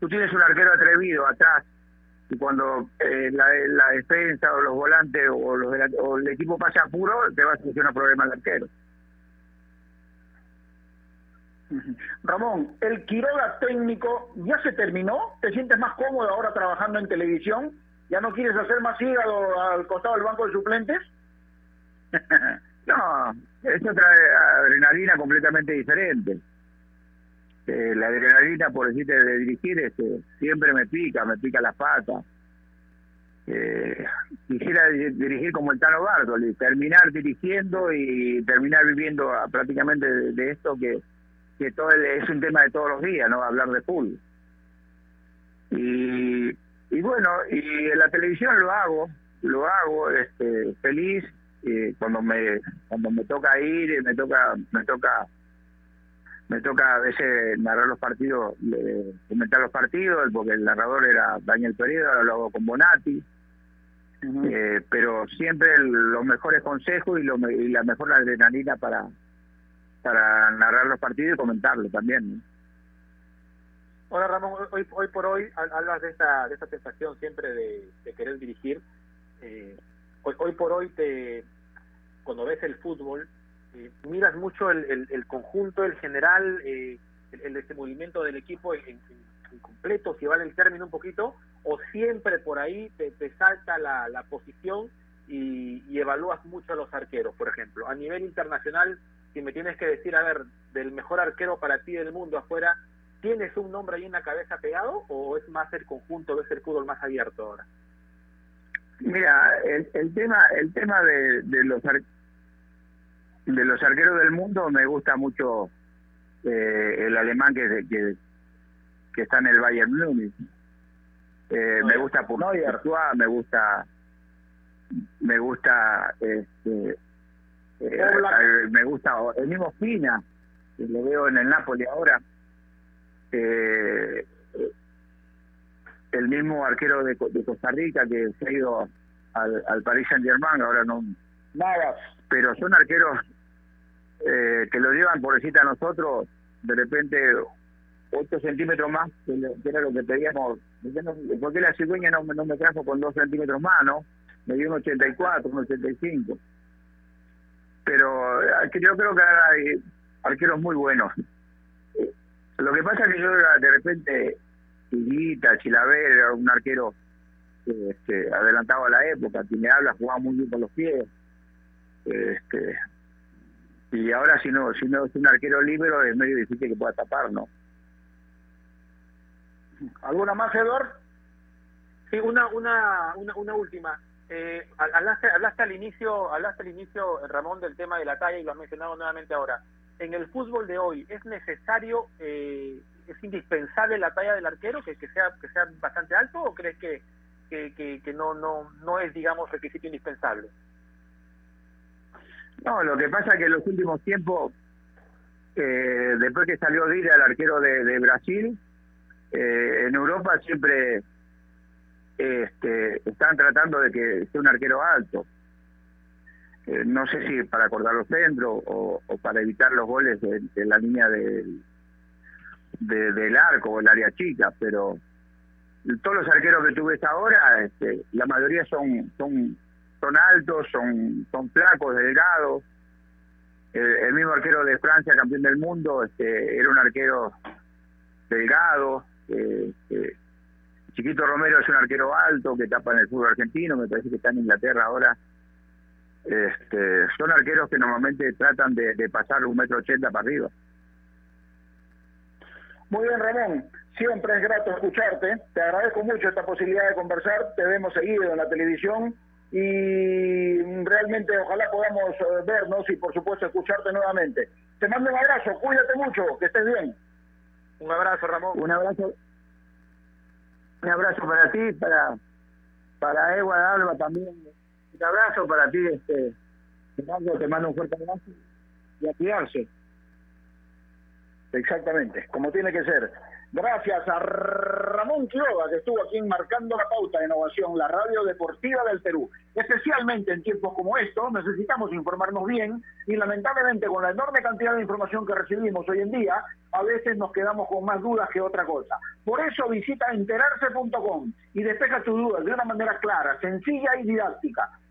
tú tienes un arquero atrevido atrás y cuando eh, la, la, defensa o los volantes o, los o el equipo pasa apuro, te va a solucionar problemas al arquero. Ramón, ¿el Quiroga técnico ya se terminó? ¿Te sientes más cómodo ahora trabajando en televisión? ¿Ya no quieres hacer más hígado al costado del banco de suplentes? <laughs> no, es otra adrenalina completamente diferente. Eh, la adrenalina, por decirte, de dirigir, este, siempre me pica, me pica las patas. Eh, quisiera dirigir como el Tano Bartoli, terminar dirigiendo y terminar viviendo prácticamente de, esto que, que todo es un tema de todos los días, ¿no? Hablar de fútbol. Y, y bueno, y en la televisión lo hago, lo hago este, feliz eh, cuando me cuando me toca ir, me toca me toca me toca a veces narrar los partidos, comentar los partidos, porque el narrador era Daniel Pereira, ahora lo hago con Bonatti. Eh, pero siempre los mejores consejos y, lo, y la mejor adrenalina para para narrar los partidos y comentarlo también. Hola Ramón, hoy, hoy por hoy hablas de esta, de esta sensación siempre de, querer dirigir. Eh, hoy, hoy por hoy te cuando ves el fútbol eh, miras mucho el, el, conjunto, el general, eh, el, el, movimiento del equipo en, completo, si vale el término un poquito, o siempre por ahí te, salta la, la posición y, y, evalúas mucho a los arqueros, por ejemplo. A nivel internacional, si me tienes que decir, a ver, del mejor arquero para ti del mundo afuera, ¿tienes un nombre ahí en la cabeza pegado o es más el conjunto, ves el fútbol más abierto ahora? Mira, el, el tema el tema de, de los de los arqueros del mundo me gusta mucho eh, el alemán que, que, que está en el Bayern Munich. Eh, me gusta Courtois, me gusta me gusta este eh, me gusta el mismo Fina que lo veo en el Napoli ahora eh, el mismo arquero de, de, Costa Rica que se ha ido al, al Paris Saint Germain ahora no nada pero son arqueros eh, que lo llevan por decirte a nosotros, de repente 8 centímetros más, que, era lo que pedíamos. ¿Por qué la cigüeña no, no me trajo con 2 centímetros más, no? Me dio un 84, un 85. Pero eh, yo creo que hay arqueros muy buenos. Lo que pasa es que yo de repente, Chilita, Chilaver, era un arquero este, adelantado a la época, que me habla, jugaba muy bien con los pies. Este, y ahora si no si no es un arquero libre es medio difícil que pueda tapar no alguna más Eduardo sí una una una, una última eh, hablaste, hablaste al inicio hablaste al inicio Ramón del tema de la talla y lo has mencionado nuevamente ahora. En el fútbol de hoy es necesario eh, es indispensable la talla del arquero que, que sea que sea bastante alto o crees que que, que, no no no es digamos requisito indispensable no, lo que pasa es que en los últimos tiempos, eh, después que salió Dira, el arquero de, Brasil, eh, en Europa siempre este, están tratando de que sea un arquero alto. Eh, no sé si para acordar los centros o, para evitar los goles de, la línea del, del arco o el área chica, pero todos los arqueros que tú ves ahora, este, la mayoría son, son son altos, son, son flacos, delgados. El, mismo arquero de Francia, campeón del mundo, este, era un arquero delgado. Eh, eh, Chiquito Romero es un arquero alto que tapa en el fútbol argentino, me parece que está en Inglaterra ahora. Este, son arqueros que normalmente tratan de, de pasar un metro ochenta para arriba. Muy bien, Ramón. Siempre es grato escucharte. Te agradezco mucho esta posibilidad de conversar. Te vemos seguido en la televisión y realmente ojalá podamos eh, vernos y por supuesto escucharte nuevamente. Te mando un abrazo, cuídate mucho, que estés bien. Un abrazo, Ramón. Un abrazo. Un abrazo para ti, para para Ewa Alba también. Un abrazo para ti, este te mando, te mando un fuerte abrazo y a cuidarse. Exactamente, como tiene que ser. Gracias a Ramón Quiroga, que estuvo aquí marcando la pauta de innovación, la radio deportiva del Perú. Especialmente en tiempos como estos, necesitamos informarnos bien y lamentablemente con la enorme cantidad de información que recibimos hoy en día, a veces nos quedamos con más dudas que otra cosa. Por eso visita enterarse.com y despeja tus dudas de una manera clara, sencilla y didáctica.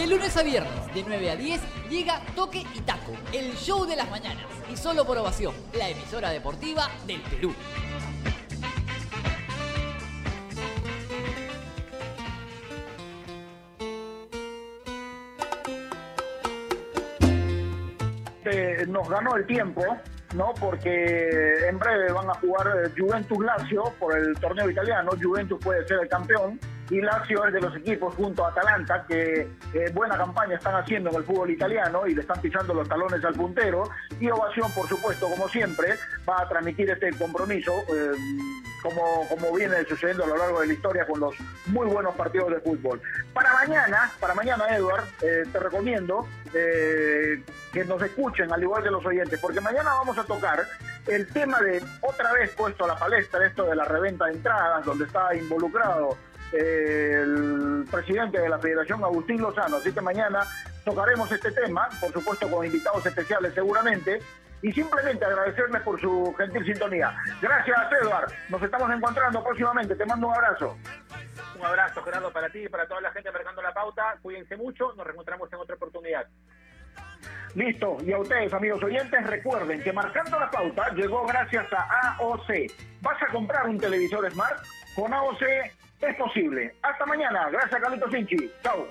De lunes a viernes, de 9 a 10, llega Toque y Taco, el show de las mañanas. Y solo por ovación, la emisora deportiva del Perú. Eh, nos ganó el tiempo, ¿no? Porque en breve van a jugar eh, Juventus Lazio por el torneo italiano. Juventus puede ser el campeón y Lazio es de los equipos junto a Atalanta que buena campaña están haciendo en el fútbol italiano y le están pisando los talones al puntero. Y Ovación, por supuesto, como siempre, va a transmitir este compromiso. eh, como, como viene sucediendo a lo largo de la historia con los muy buenos partidos de fútbol. Para mañana, para mañana, Edward, eh, te recomiendo eh, que nos escuchen, al igual que los oyentes, porque mañana vamos a tocar el tema de, otra vez puesto a la palestra, esto de la reventa de entradas, donde está involucrado el presidente de la Federación, Agustín Lozano. Así que mañana tocaremos este tema, por supuesto con invitados especiales seguramente, y simplemente agradecerles por su gentil sintonía. Gracias, Edward. Nos estamos encontrando próximamente. Te mando un abrazo. Un abrazo, Gerardo, para ti y para toda la gente marcando la pauta. Cuídense mucho, nos reencontramos en otra oportunidad. Listo. Y a ustedes, amigos oyentes, recuerden que marcando la pauta llegó gracias a AOC. ¿Vas a comprar un televisor Smart? Con AOC es posible. Hasta mañana. Gracias, Carlitos Sinchi. Chao.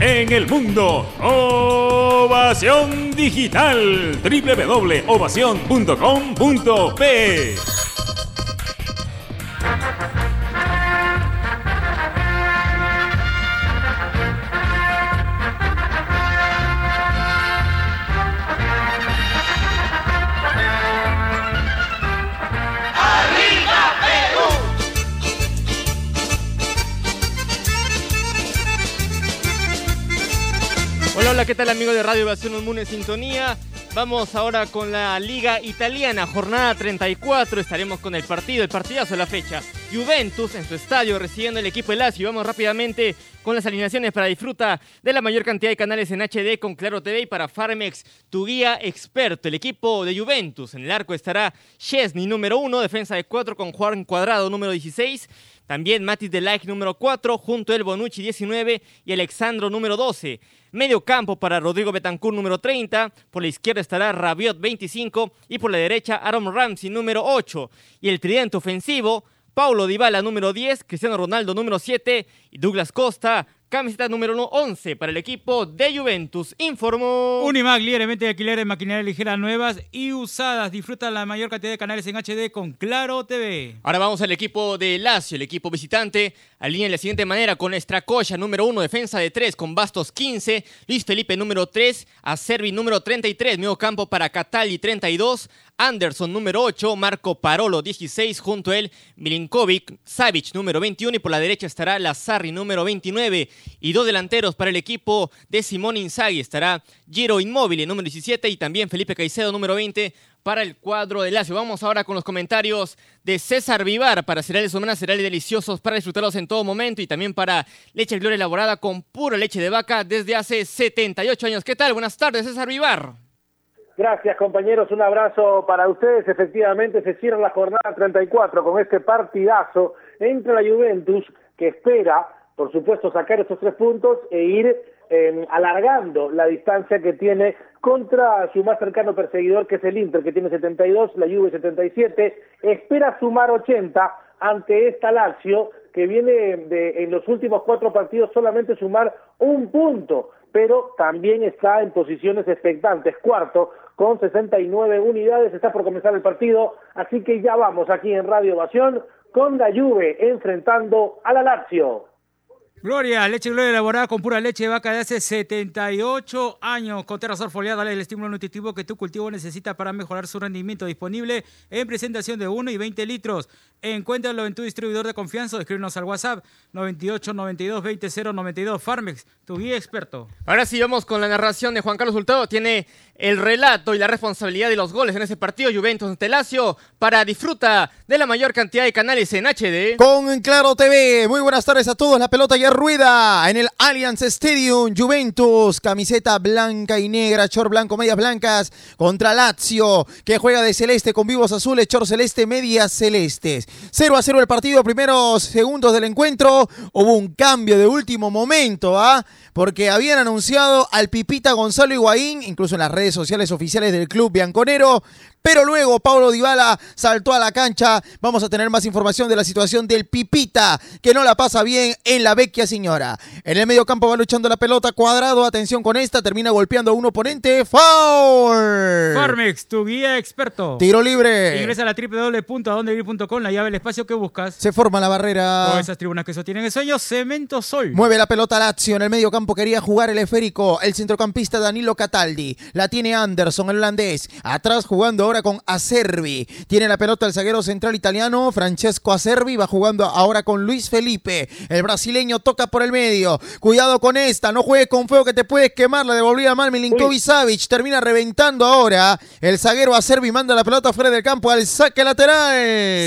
En el mundo, Ovación Digital, www.ovación.com.p. ¿qué tal amigos de Radio Ovación Un Mundo en Sintonía? Vamos ahora con la Liga Italiana, jornada 34, estaremos con el partido, el partidazo de la fecha. Juventus en su estadio recibiendo el equipo de Lazio. Vamos rápidamente con las alineaciones para disfruta de la mayor cantidad de canales en HD con Claro TV y para Farmex, tu guía experto. El equipo de Juventus, en el arco estará Chesney número 1, defensa de 4 con Juan Cuadrado número 16. También Matis de Like número 4, junto a El Bonucci 19 y Alexandro número 12. Medio campo para Rodrigo Betancourt número 30. Por la izquierda estará Rabiot 25 y por la derecha Aaron Ramsey número 8. Y el tridente ofensivo, Paulo Dybala número 10, Cristiano Ronaldo número 7 y Douglas Costa camiseta número 11 para el equipo de Juventus. Informó. Unimac, libremente de alquiler de maquinaria ligera nuevas y usadas. Disfruta la mayor cantidad de canales en HD con Claro TV. Ahora vamos al equipo de Lazio, el equipo visitante. Alinea de la siguiente manera con Estracocha, número 1, defensa de 3, con Bastos 15, Luis Felipe número 3, Acerbi número 33, medio campo para Catali 32, Anderson número 8, Marco Parolo 16, junto a él Milinkovic, Savic número 21 y por la derecha estará Lazarri número 29 y dos delanteros para el equipo de Simón Inzaghi estará Giro Inmóvil número 17 y también Felipe Caicedo número 20 para el cuadro de Lazio. Vamos ahora con los comentarios de César Vivar para cereales humanas, cereales deliciosos para disfrutarlos en todo momento y también para leche gloria elaborada con pura leche de vaca desde hace 78 años. ¿Qué tal? Buenas tardes, César Vivar. Gracias compañeros, un abrazo para ustedes. Efectivamente se cierra la jornada 34 con este partidazo entre la Juventus que espera, por supuesto, sacar estos tres puntos e ir eh, alargando la distancia que tiene contra su más cercano perseguidor que es el Inter que tiene 72, la Juve 77, espera sumar 80 ante esta Lazio que viene de, en los últimos cuatro partidos solamente sumar un punto, pero también está en posiciones expectantes, cuarto con 69 unidades, está por comenzar el partido, así que ya vamos aquí en Radio Ovación con la Juve enfrentando a la Lazio. Gloria, leche Gloria elaborada con pura leche de vaca de hace 78 años. Con Terrazor foliada, dale el estímulo nutritivo que tu cultivo necesita para mejorar su rendimiento. Disponible en presentación de 1 y 20 litros. Encuéntralo en tu distribuidor de confianza o escríbenos al WhatsApp 98 92 20 0 92. Farmex, tu guía experto. Ahora sí vamos con la narración de Juan Carlos Hurtado. Tiene el relato y la responsabilidad de los goles en ese partido Juventus ante Lazio para disfruta de la mayor cantidad de canales en HD. Con Claro TV, muy buenas tardes a todos. La pelota ya rueda en el Allianz Stadium. Juventus, camiseta blanca y negra, short blanco, medias blancas contra Lazio, que juega de celeste con vivos azules, short celeste, medias celestes. 0 a 0 el partido, primeros segundos del encuentro. Hubo un cambio de último momento, ¿ah? Porque habían anunciado al Pipita Gonzalo Higuaín, incluso en las redes sociales oficiales del club bianconero, pero luego Paulo Dybala saltó a la cancha. Vamos a tener más información de la situación del Pipita, que no la pasa bien en la vecchia señora. En el medio campo va luchando la pelota cuadrado. Atención con esta, termina golpeando a un oponente. ¡Foul! Farmex, tu guía experto. Tiro libre. Ingresa a la www.adondevivir.com, la llave del espacio que buscas. Se forma la barrera. O esas tribunas que sostienen el sueño, Cemento Sol. Mueve la pelota Lazio. En el medio campo quería jugar el esférico. El centrocampista Danilo Cataldi. La tiene Anderson, el holandés. Atrás jugando ahora con Acerbi. Tiene la pelota el zaguero central italiano, Francesco Acerbi. Va jugando ahora con Luis Felipe. El brasileño toca por el medio. Cuidado con esta. No juegues con fuego que te puedes quemar. La devolvía mal Milinkovic Savic. Termina reventando ahora. El zaguero Acerbi manda la pelota fuera del campo al saque lateral.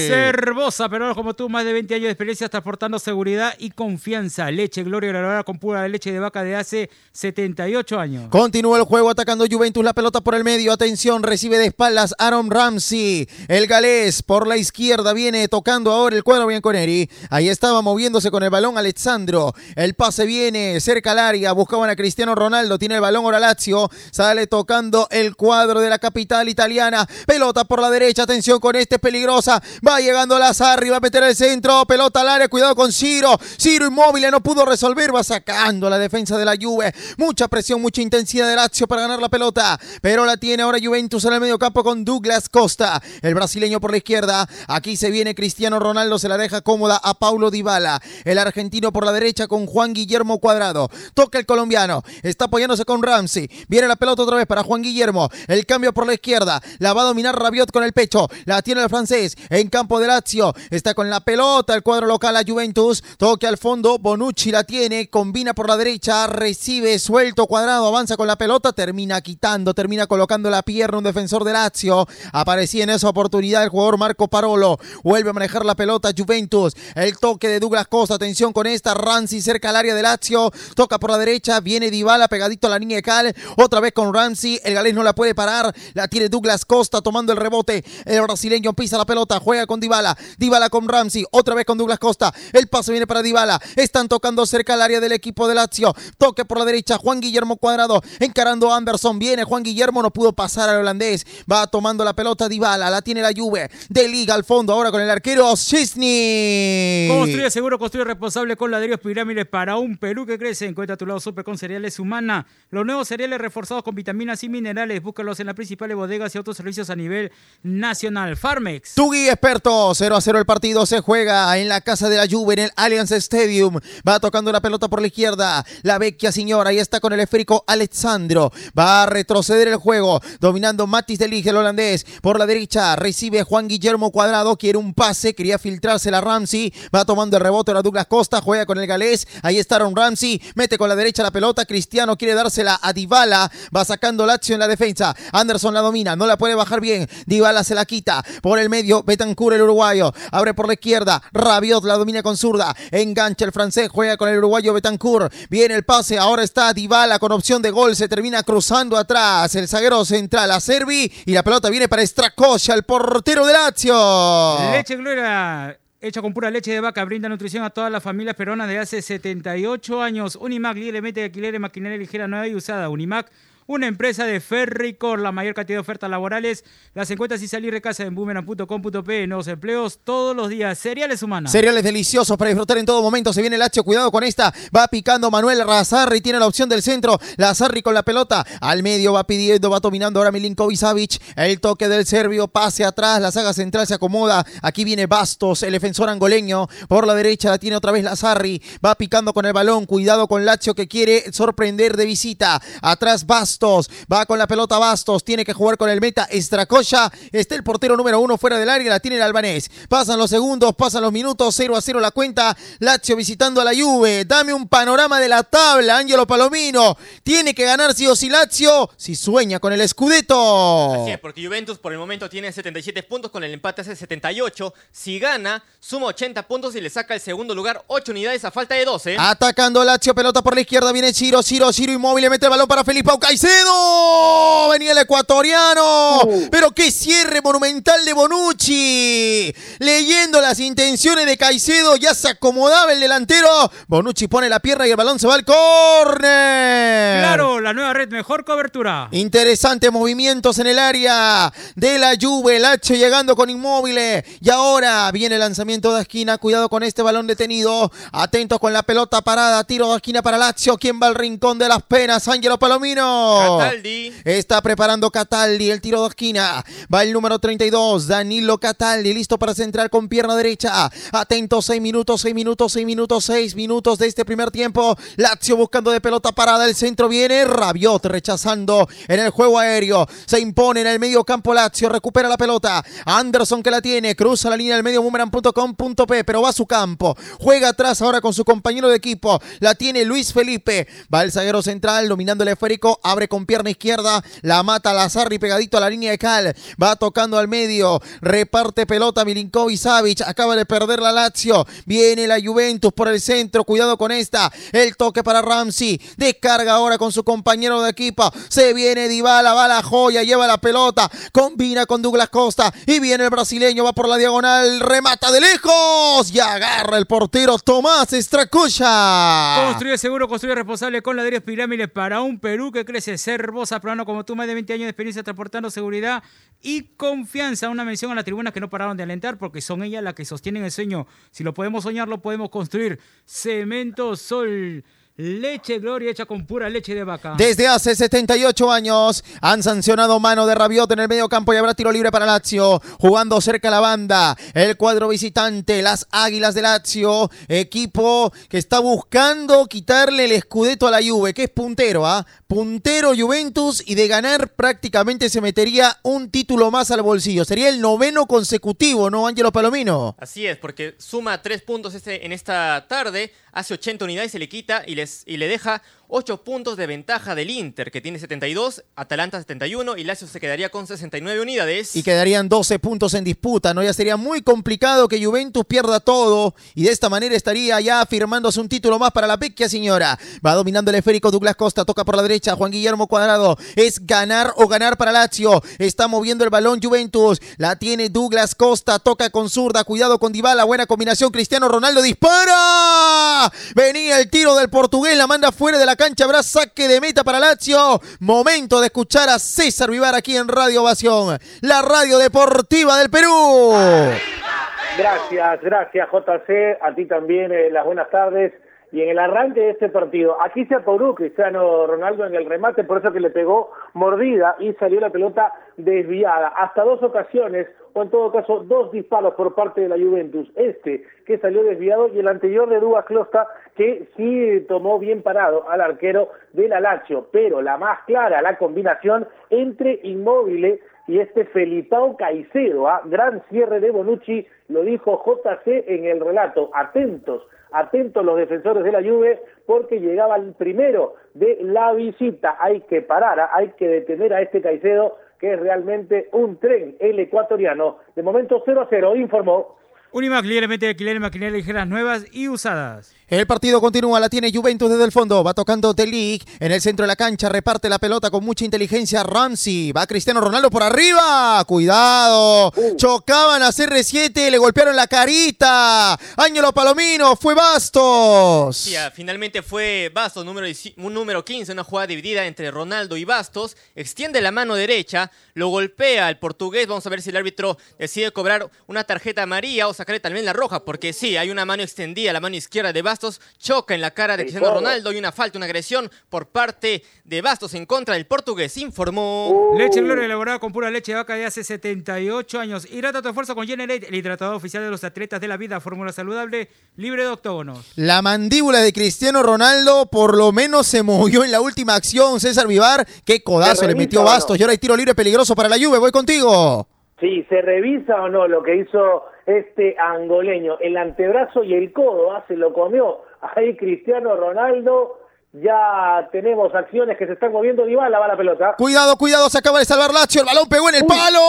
Cervosa, pero como tú, más de 20 años de experiencia, transportando seguridad y confianza. Leche, gloria, la con pura leche de vaca de hace 78 años. Continúa el juego atacando Juventus. La pelota por el medio. Atención, recibe de espaldas Aaron Ramsey. El galés por la izquierda viene tocando ahora el cuadro Bianconeri. Ahí estaba moviéndose con el balón Alessandro. El pase viene cerca al área. Buscaban a Cristiano Ronaldo. Tiene el balón ahora Lazio. Sale tocando el cuadro de la capital italiana. Pelota por la derecha. Atención con este, es peligrosa. Va llegando Lazarri. Va a meter el centro. Pelota al área. Cuidado con Ciro. Ciro inmóvil. No pudo resolver. Va sacando la defensa de la Juve. Mucha presión, mucha intensidad de Lazio para ganar la pelota. Pero la tiene ahora Juventus en el medio campo con Douglas Costa. El brasileño por la izquierda. Aquí se viene Cristiano Ronaldo. Se la deja cómoda a Paulo Dybala. El argentino por la derecha con Juan Guillermo Cuadrado. Toca el colombiano. Está apoyándose con Ramsey. Viene la pelota otra vez para Juan Guillermo. El cambio por la izquierda. La va a dominar Rabiot con el pecho. La tiene el francés en campo de Lazio. Está con la pelota el cuadro local a Juventus. Toque al fondo. Bonucci la tiene. Combina por la derecha. Recibe suelto cuadrado. Avanza con la pelota. Termina quitando. Termina colocando la pierna un defensor de Lazio. Aparecía en esa oportunidad el jugador Marco Parolo. Vuelve a manejar la pelota Juventus. El toque de Douglas Costa. Atención con esta. Ramsey cerca al área de Lazio. Toca por la derecha. Viene Dybala pegadito a la línea de Cal. Otra vez con Ramsey. El galés no la puede parar. La tiene Douglas Costa tomando el rebote. El brasileño pisa la pelota. Juega con Dybala. Dybala con Ramsey. Otra vez con Douglas Costa. El paso viene para Dybala. Están tocando cerca al área del equipo de Lazio. Toque por la derecha. Juan Guillermo Cuadrado. Encarando a Anderson. Viene Juan Guillermo. No pudo pasar al holandés. Va a tomando la pelota Dybala, la tiene la Juve. De liga al fondo ahora con el arquero Cisni. Construye seguro, construye responsable con ladrillos pirámides para un Perú que crece. Encuentra tu lado super con cereales humana. Los nuevos cereales reforzados con vitaminas y minerales. Búscalos en las principales bodegas y otros servicios a nivel nacional. Farmex. Tu guía experto, 0 a 0 el partido se juega en la casa de la Juve en el Allianz Stadium. Va tocando la pelota por la izquierda. La vecchia señora, ahí está con el esférico Alexandro. Va a retroceder el juego, dominando Matis de Lige, holandés. Por la derecha recibe Juan Guillermo Cuadrado, quiere un pase, quería filtrarse la Ramsey. Va tomando el rebote la Douglas Costa, juega con el galés. Ahí está Aaron Ramsey, mete con la derecha la pelota. Cristiano quiere dársela a Dybala. Va sacando Lazio en la defensa. Anderson la domina, no la puede bajar bien. Dybala se la quita. Por el medio, Betancur el uruguayo. Abre por la izquierda. Rabiot la domina con zurda. Engancha el francés, juega con el uruguayo Betancur. Viene el pase, ahora está Dybala con opción de gol. Se termina cruzando atrás. El zaguero central a Servi. Y la pelota viene para Stracoscia, el portero de Lazio. Leche Gloria. Hecha con pura leche de vaca, brinda nutrición a todas las familias peruanas de hace 78 años. Unimac, líder de alquiler maquinaria ligera nueva y usada. Unimac, una empresa de Ferricor, la mayor cantidad de ofertas laborales. Las encuestas y salir de casa en boomerang.com.p. Nuevos empleos todos los días. Cereales humanos. Cereales deliciosos para disfrutar en todo momento. Se viene el cuidado con esta. Va picando Manuel Razarri, tiene la opción del centro. Lazarri con la pelota. Al medio va pidiendo, va dominando ahora Milinkovic Savic. El toque del serbio, pase atrás. La saga central se acomoda. Aquí viene Bastos, el defensor angoleño. Por la derecha la tiene otra vez Lazarri. Va picando con el balón. Cuidado con Lazio que quiere sorprender de visita. Atrás Bastos. Va con la pelota Bastos. Tiene que jugar con el meta Estracocha. Está el portero número uno fuera del área. La tiene el albanés. Pasan los segundos, pasan los minutos. 0 a 0 la cuenta. Lazio visitando a la Juve. Dame un panorama de la tabla. Ángelo Palomino. Tiene que ganar sí o sí Lazio. Si sueña con el Scudetto. Así es, porque Juventus por el momento tiene 77 puntos. Con el empate hace 78. Si gana, suma 80 puntos y le saca el segundo lugar 8 unidades a falta de 12. Atacando Lazio. Pelota por la izquierda. Viene Chiro, Chiro, Chiro inmóvil. Le mete el balón para Felipe Caicedo. Venía el ecuatoriano. Pero qué cierre monumental de Bonucci. Leyendo las intenciones de Caicedo. Ya se acomodaba el delantero. Bonucci pone la pierna y el balón se va al córner. Claro, la nueva red, mejor cobertura. Interesantes movimientos en el área de la Juve. Lacho llegando con inmóviles. Y ahora viene el lanzamiento de esquina. Cuidado con este balón detenido. Atentos con la pelota parada. Tiro de esquina para Lazio. ¿Quién va al rincón de las penas? Ángelo Palomino. Cataldi. Está preparando Cataldi el tiro de esquina. Va el número 32, Danilo Cataldi, listo para centrar con pierna derecha. Atento, 6 minutos, 6 minutos, 6 minutos, 6 minutos de este primer tiempo. Lazio buscando de pelota parada. El centro viene. Rabiot rechazando en el juego aéreo. Se impone en el medio campo Lazio. Recupera la pelota. Anderson que la tiene. Cruza la línea del medio boomerang.com.p. Pero va a su campo. Juega atrás ahora con su compañero de equipo. La tiene Luis Felipe. Va el zaguero central dominando el esférico. Abre con pierna izquierda. La mata Lazarri pegadito a la línea de Cal. Va tocando al medio. Reparte pelota Milinkovic Savic. Acaba de perder la Lazio. Viene la Juventus por el centro. Cuidado con esta. El toque para Ramsey. Descarga ahora con su compañero de equipo. Se viene Dybala. Va la joya. Lleva la pelota. Combina con Douglas Costa. Y viene el brasileño. Va por la diagonal. Remata de lejos. Y agarra el portero Tomás Estracucha. Construye seguro, construye responsable con ladrillos pirámides para un Perú que crece. Ser vos plano como tú, más de 20 años de experiencia transportando seguridad y confianza. Una mención a las tribunas que no pararon de alentar porque son ellas las que sostienen el sueño. Si lo podemos soñar, lo podemos construir. Cemento Sol. Leche Gloria hecha con pura leche de vaca. Desde hace 78 años han sancionado mano de Rabiot en el medio campo y habrá tiro libre para Lazio. Jugando cerca la banda. El cuadro visitante, las Águilas de Lazio. Equipo que está buscando quitarle el escudeto a la Juve, que es puntero, ¿ah? Puntero Juventus y de ganar prácticamente se metería un título más al bolsillo. Sería el noveno consecutivo, ¿no, Ángelo Palomino? Así es, porque suma tres puntos este, en esta tarde, hace 80 unidades, se le quita y, y le deja 8 puntos de ventaja del Inter, que tiene 72, Atalanta 71 y Lazio se quedaría con 69 unidades. Y quedarían 12 puntos en disputa, ¿no? Ya sería muy complicado que Juventus pierda todo y de esta manera estaría ya firmándose un título más para la vecchia señora. Va dominando el esférico Douglas Costa, toca por la derecha, Juan Guillermo Cuadrado. Es ganar o ganar para Lazio. Está moviendo el balón Juventus, la tiene Douglas Costa, toca con zurda, cuidado con Dybala, buena combinación, Cristiano Ronaldo dispara. Venía el tiro del portugués la manda fuera de la cancha. Habrá saque de meta para Lazio. Momento de escuchar a César Vivar aquí en Radio Ovación, la radio deportiva del Perú. Gracias, gracias JC, a ti también eh, las buenas tardes. Y en el arranque de este partido, aquí se apuró Cristiano Ronaldo en el remate, por eso que le pegó mordida y salió la pelota desviada. Hasta dos ocasiones, o en todo caso, dos disparos por parte de la Juventus. Este que salió desviado y el anterior de Dúa Closta que sí tomó bien parado al arquero de la Lazio. Pero la más clara, la combinación entre Inmóvil y este Felipao Caicedo, ¿ah? gran cierre de Bonucci, lo dijo JC en el relato. Atentos atentos los defensores de la Juve porque llegaba el primero de la visita. Hay que parar, ¿ah? hay que detener a este Caicedo que es realmente un tren, el ecuatoriano. De momento 0 a 0, informó Unimac, lídermente de alquiler maquinaria ligeras nuevas y usadas. El partido continúa, la tiene Juventus desde el fondo, va tocando Delic en el centro de la cancha, reparte la pelota con mucha inteligencia Ramsey, va Cristiano Ronaldo por arriba, cuidado, uh. chocaban a CR7, le golpearon la carita, Ángelo Palomino, fue Bastos. Sí, ah, finalmente fue Bastos, número, número 15, una jugada dividida entre Ronaldo y Bastos, extiende la mano derecha, lo golpea el portugués, vamos a ver si el árbitro decide cobrar una tarjeta amarilla o sacarle también la roja, porque sí, hay una mano extendida, la mano izquierda de Bastos, choca en la cara de Cristiano Ronaldo y una falta, una agresión por parte de Bastos en contra del portugués, informó. Uh. Leche Gloria elaborada con pura leche de vaca de hace 78 años. Hidrata tu esfuerzo con Generate, el hidratador oficial de los atletas de la vida, fórmula saludable, libre de octógonos. La mandíbula de Cristiano Ronaldo por lo menos se movió en la última acción. César Vivar, qué codazo le metió Bastos y ahora hay tiro libre peligroso para la Juve. Voy contigo. Sí, ¿se revisa o no lo que hizo este angoleño? El antebrazo y el codo, ¿ah? se lo comió ahí Cristiano Ronaldo. Ya tenemos acciones que se están moviendo. Dybala va la pelota. Cuidado, cuidado, se acaba de salvar Lazio. El balón pegó en el palo.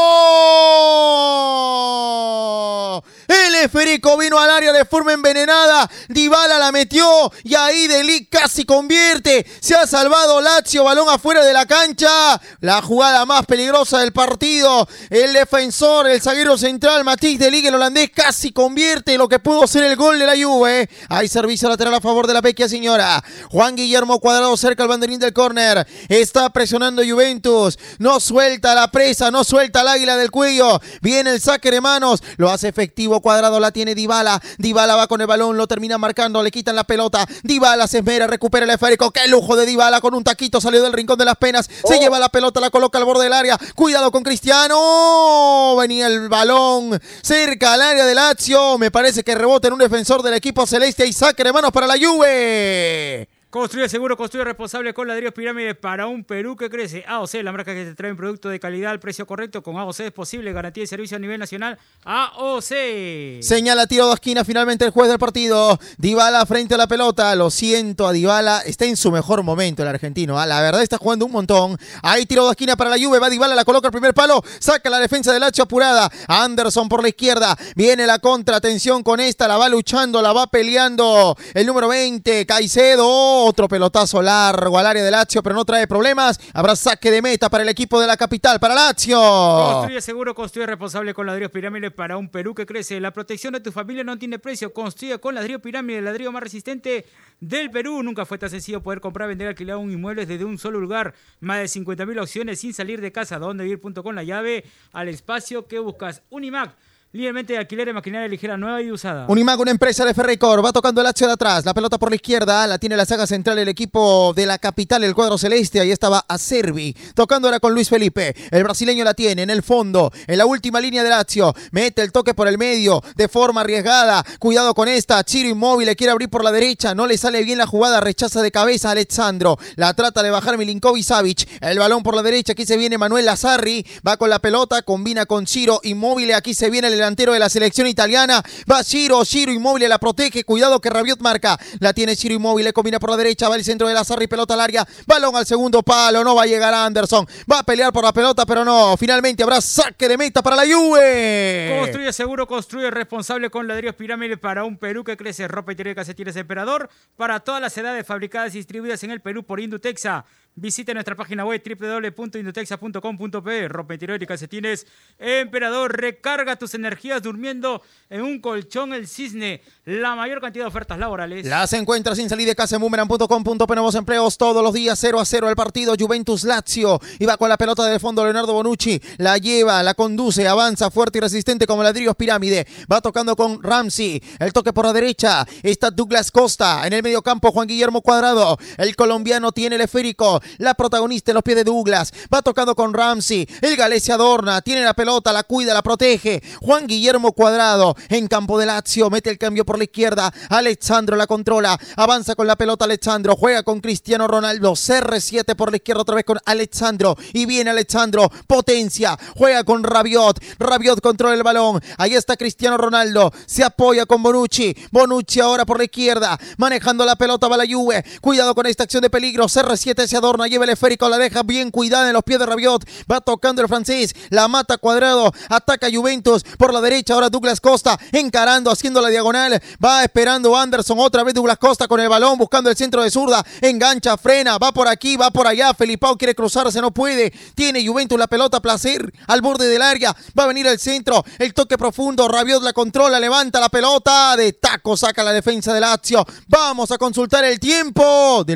El esférico vino al área de forma envenenada. Dybala la metió y ahí Delic casi convierte. Se ha salvado Lazio, balón afuera de la cancha. La jugada más peligrosa del partido. El defensor, el zaguero central, Matisse Delic, el holandés, casi convierte lo que pudo ser el gol de la Juve. Hay servicio lateral a favor de la Pequia señora. Juan Guillermo Cuadrado cerca al banderín del córner. Está presionando Juventus. No suelta la presa, no suelta el águila del cuello. Viene el saque de manos. Lo hace efectivo cuadrado la tiene Dybala. Dybala va con el balón, lo termina marcando, le quitan la pelota. Dybala se esmera, recupera el esférico. Qué lujo de Dybala con un taquito salió del rincón de las penas. Se oh. lleva la pelota, la coloca al borde del área. Cuidado con Cristiano. Venía el balón cerca al área de Lazio. Me parece que rebota en un defensor del equipo celeste y saque de manos para la Juve. Construye seguro, construye responsable con ladrillos pirámides para un Perú que crece. AOC, la marca que te trae un producto de calidad al precio correcto. Con AOC es posible garantía de servicio a nivel nacional. AOC. Señala tiro de esquina finalmente el juez del partido. Dybala frente a la pelota. Lo siento a Dybala. Está en su mejor momento el argentino. ¿ah? La verdad está jugando un montón. Ahí tiro de esquina para la Juve. Va Dybala, la coloca el primer palo. Saca la defensa del Hacho apurada. Anderson por la izquierda. Viene la contra. Atención con esta. La va luchando, la va peleando. El número 20, Caicedo. Otro pelotazo largo al área de Lazio, pero no trae problemas. Habrá saque de meta para el equipo de la capital, para Lazio. Construye seguro, construye responsable con ladrillos pirámides para un Perú que crece. La protección de tu familia no tiene precio. Construye con ladrillo pirámide, el ladrillo más resistente del Perú. Nunca fue tan sencillo poder comprar, vender, alquilar un inmueble desde un solo lugar. Más de 50.000 opciones sin salir de casa. Donde ir? con la llave al espacio que buscas. Unimac Lídermente de alquiler maquinaria ligera nueva y usada. Unimac, una empresa de Ferricor, va tocando el Lazio de atrás, la pelota por la izquierda, la tiene la saga central el equipo de la capital, el cuadro celeste, ahí estaba Acerbi, tocando ahora con Luis Felipe, el brasileño la tiene en el fondo, en la última línea de Lazio, mete el toque por el medio, de forma arriesgada, cuidado con esta, Chiro inmóvil, quiere abrir por la derecha, no le sale bien la jugada, rechaza de cabeza a Alexandro, la trata de bajar Milinkovic Savic, el balón por la derecha, aquí se viene Manuel Lazarri, va con la pelota, combina con Chiro inmóvil, aquí se viene el delantero de la selección italiana. Va Ciro, Ciro Inmóvil la protege. Cuidado que Rabiot marca. La tiene Ciro Inmóvil, le combina por la derecha. Va el centro de la Sarri, pelota al área. Balón al segundo palo. No va a llegar Anderson. Va a pelear por la pelota, pero no. Finalmente habrá saque de meta para la Juve. Construye seguro, construye responsable con ladrillos pirámides para un Perú que crece. Ropa y calcetines emperador para todas las edades fabricadas y distribuidas en el Perú por Indutexa. Visite nuestra página web www.indutexia.com.pe. Ropa interior y calcetines. Emperador, recarga tus energías durmiendo en un colchón El Cisne. La mayor cantidad de ofertas laborales. Las encuentras sin salir de casa en boomerang.com.pe. Nuevos empleos todos los días 0 a 0 el partido Juventus Lazio. Y va con la pelota de fondo Leonardo Bonucci. La lleva, la conduce, avanza fuerte y resistente como ladrillos pirámide. Va tocando con Ramsey. El toque por la derecha. Está Douglas Costa. En el medio campo Juan Guillermo Cuadrado. El colombiano tiene el esférico. La protagonista en los pies de Douglas. Va tocando con Ramsey. El galés se adorna. Tiene la pelota, la cuida, la protege. Juan Guillermo Cuadrado en campo de Lazio. Mete el cambio por la izquierda. Alexandro la controla. Avanza con la pelota Alexandro. Juega con Cristiano Ronaldo. CR7 por la izquierda otra vez con Alexandro. Y viene Alexandro. Potencia. Juega con Rabiot. Rabiot controla el balón. Ahí está Cristiano Ronaldo. Se apoya con Bonucci. Bonucci ahora por la izquierda. Manejando la pelota va la Juve. Cuidado con esta acción de peligro. CR7 se adorna. Lleva el esférico. La deja bien cuidada en los pies de Rabiot. Va tocando el francés. La mata cuadrado. Ataca Juventus. Por la derecha ahora Douglas Costa. Encarando. Haciendo la diagonal. Va esperando Anderson. Otra vez Douglas Costa con el balón. Buscando el centro de zurda. Engancha. Frena. Va por aquí. Va por allá. Felipao quiere cruzarse. No puede. Tiene Juventus la pelota. Placer. Al borde del área. Va a venir el centro. El toque profundo. Rabiot la controla. Levanta la pelota. De taco saca la defensa de Lazio. Vamos a consultar el tiempo del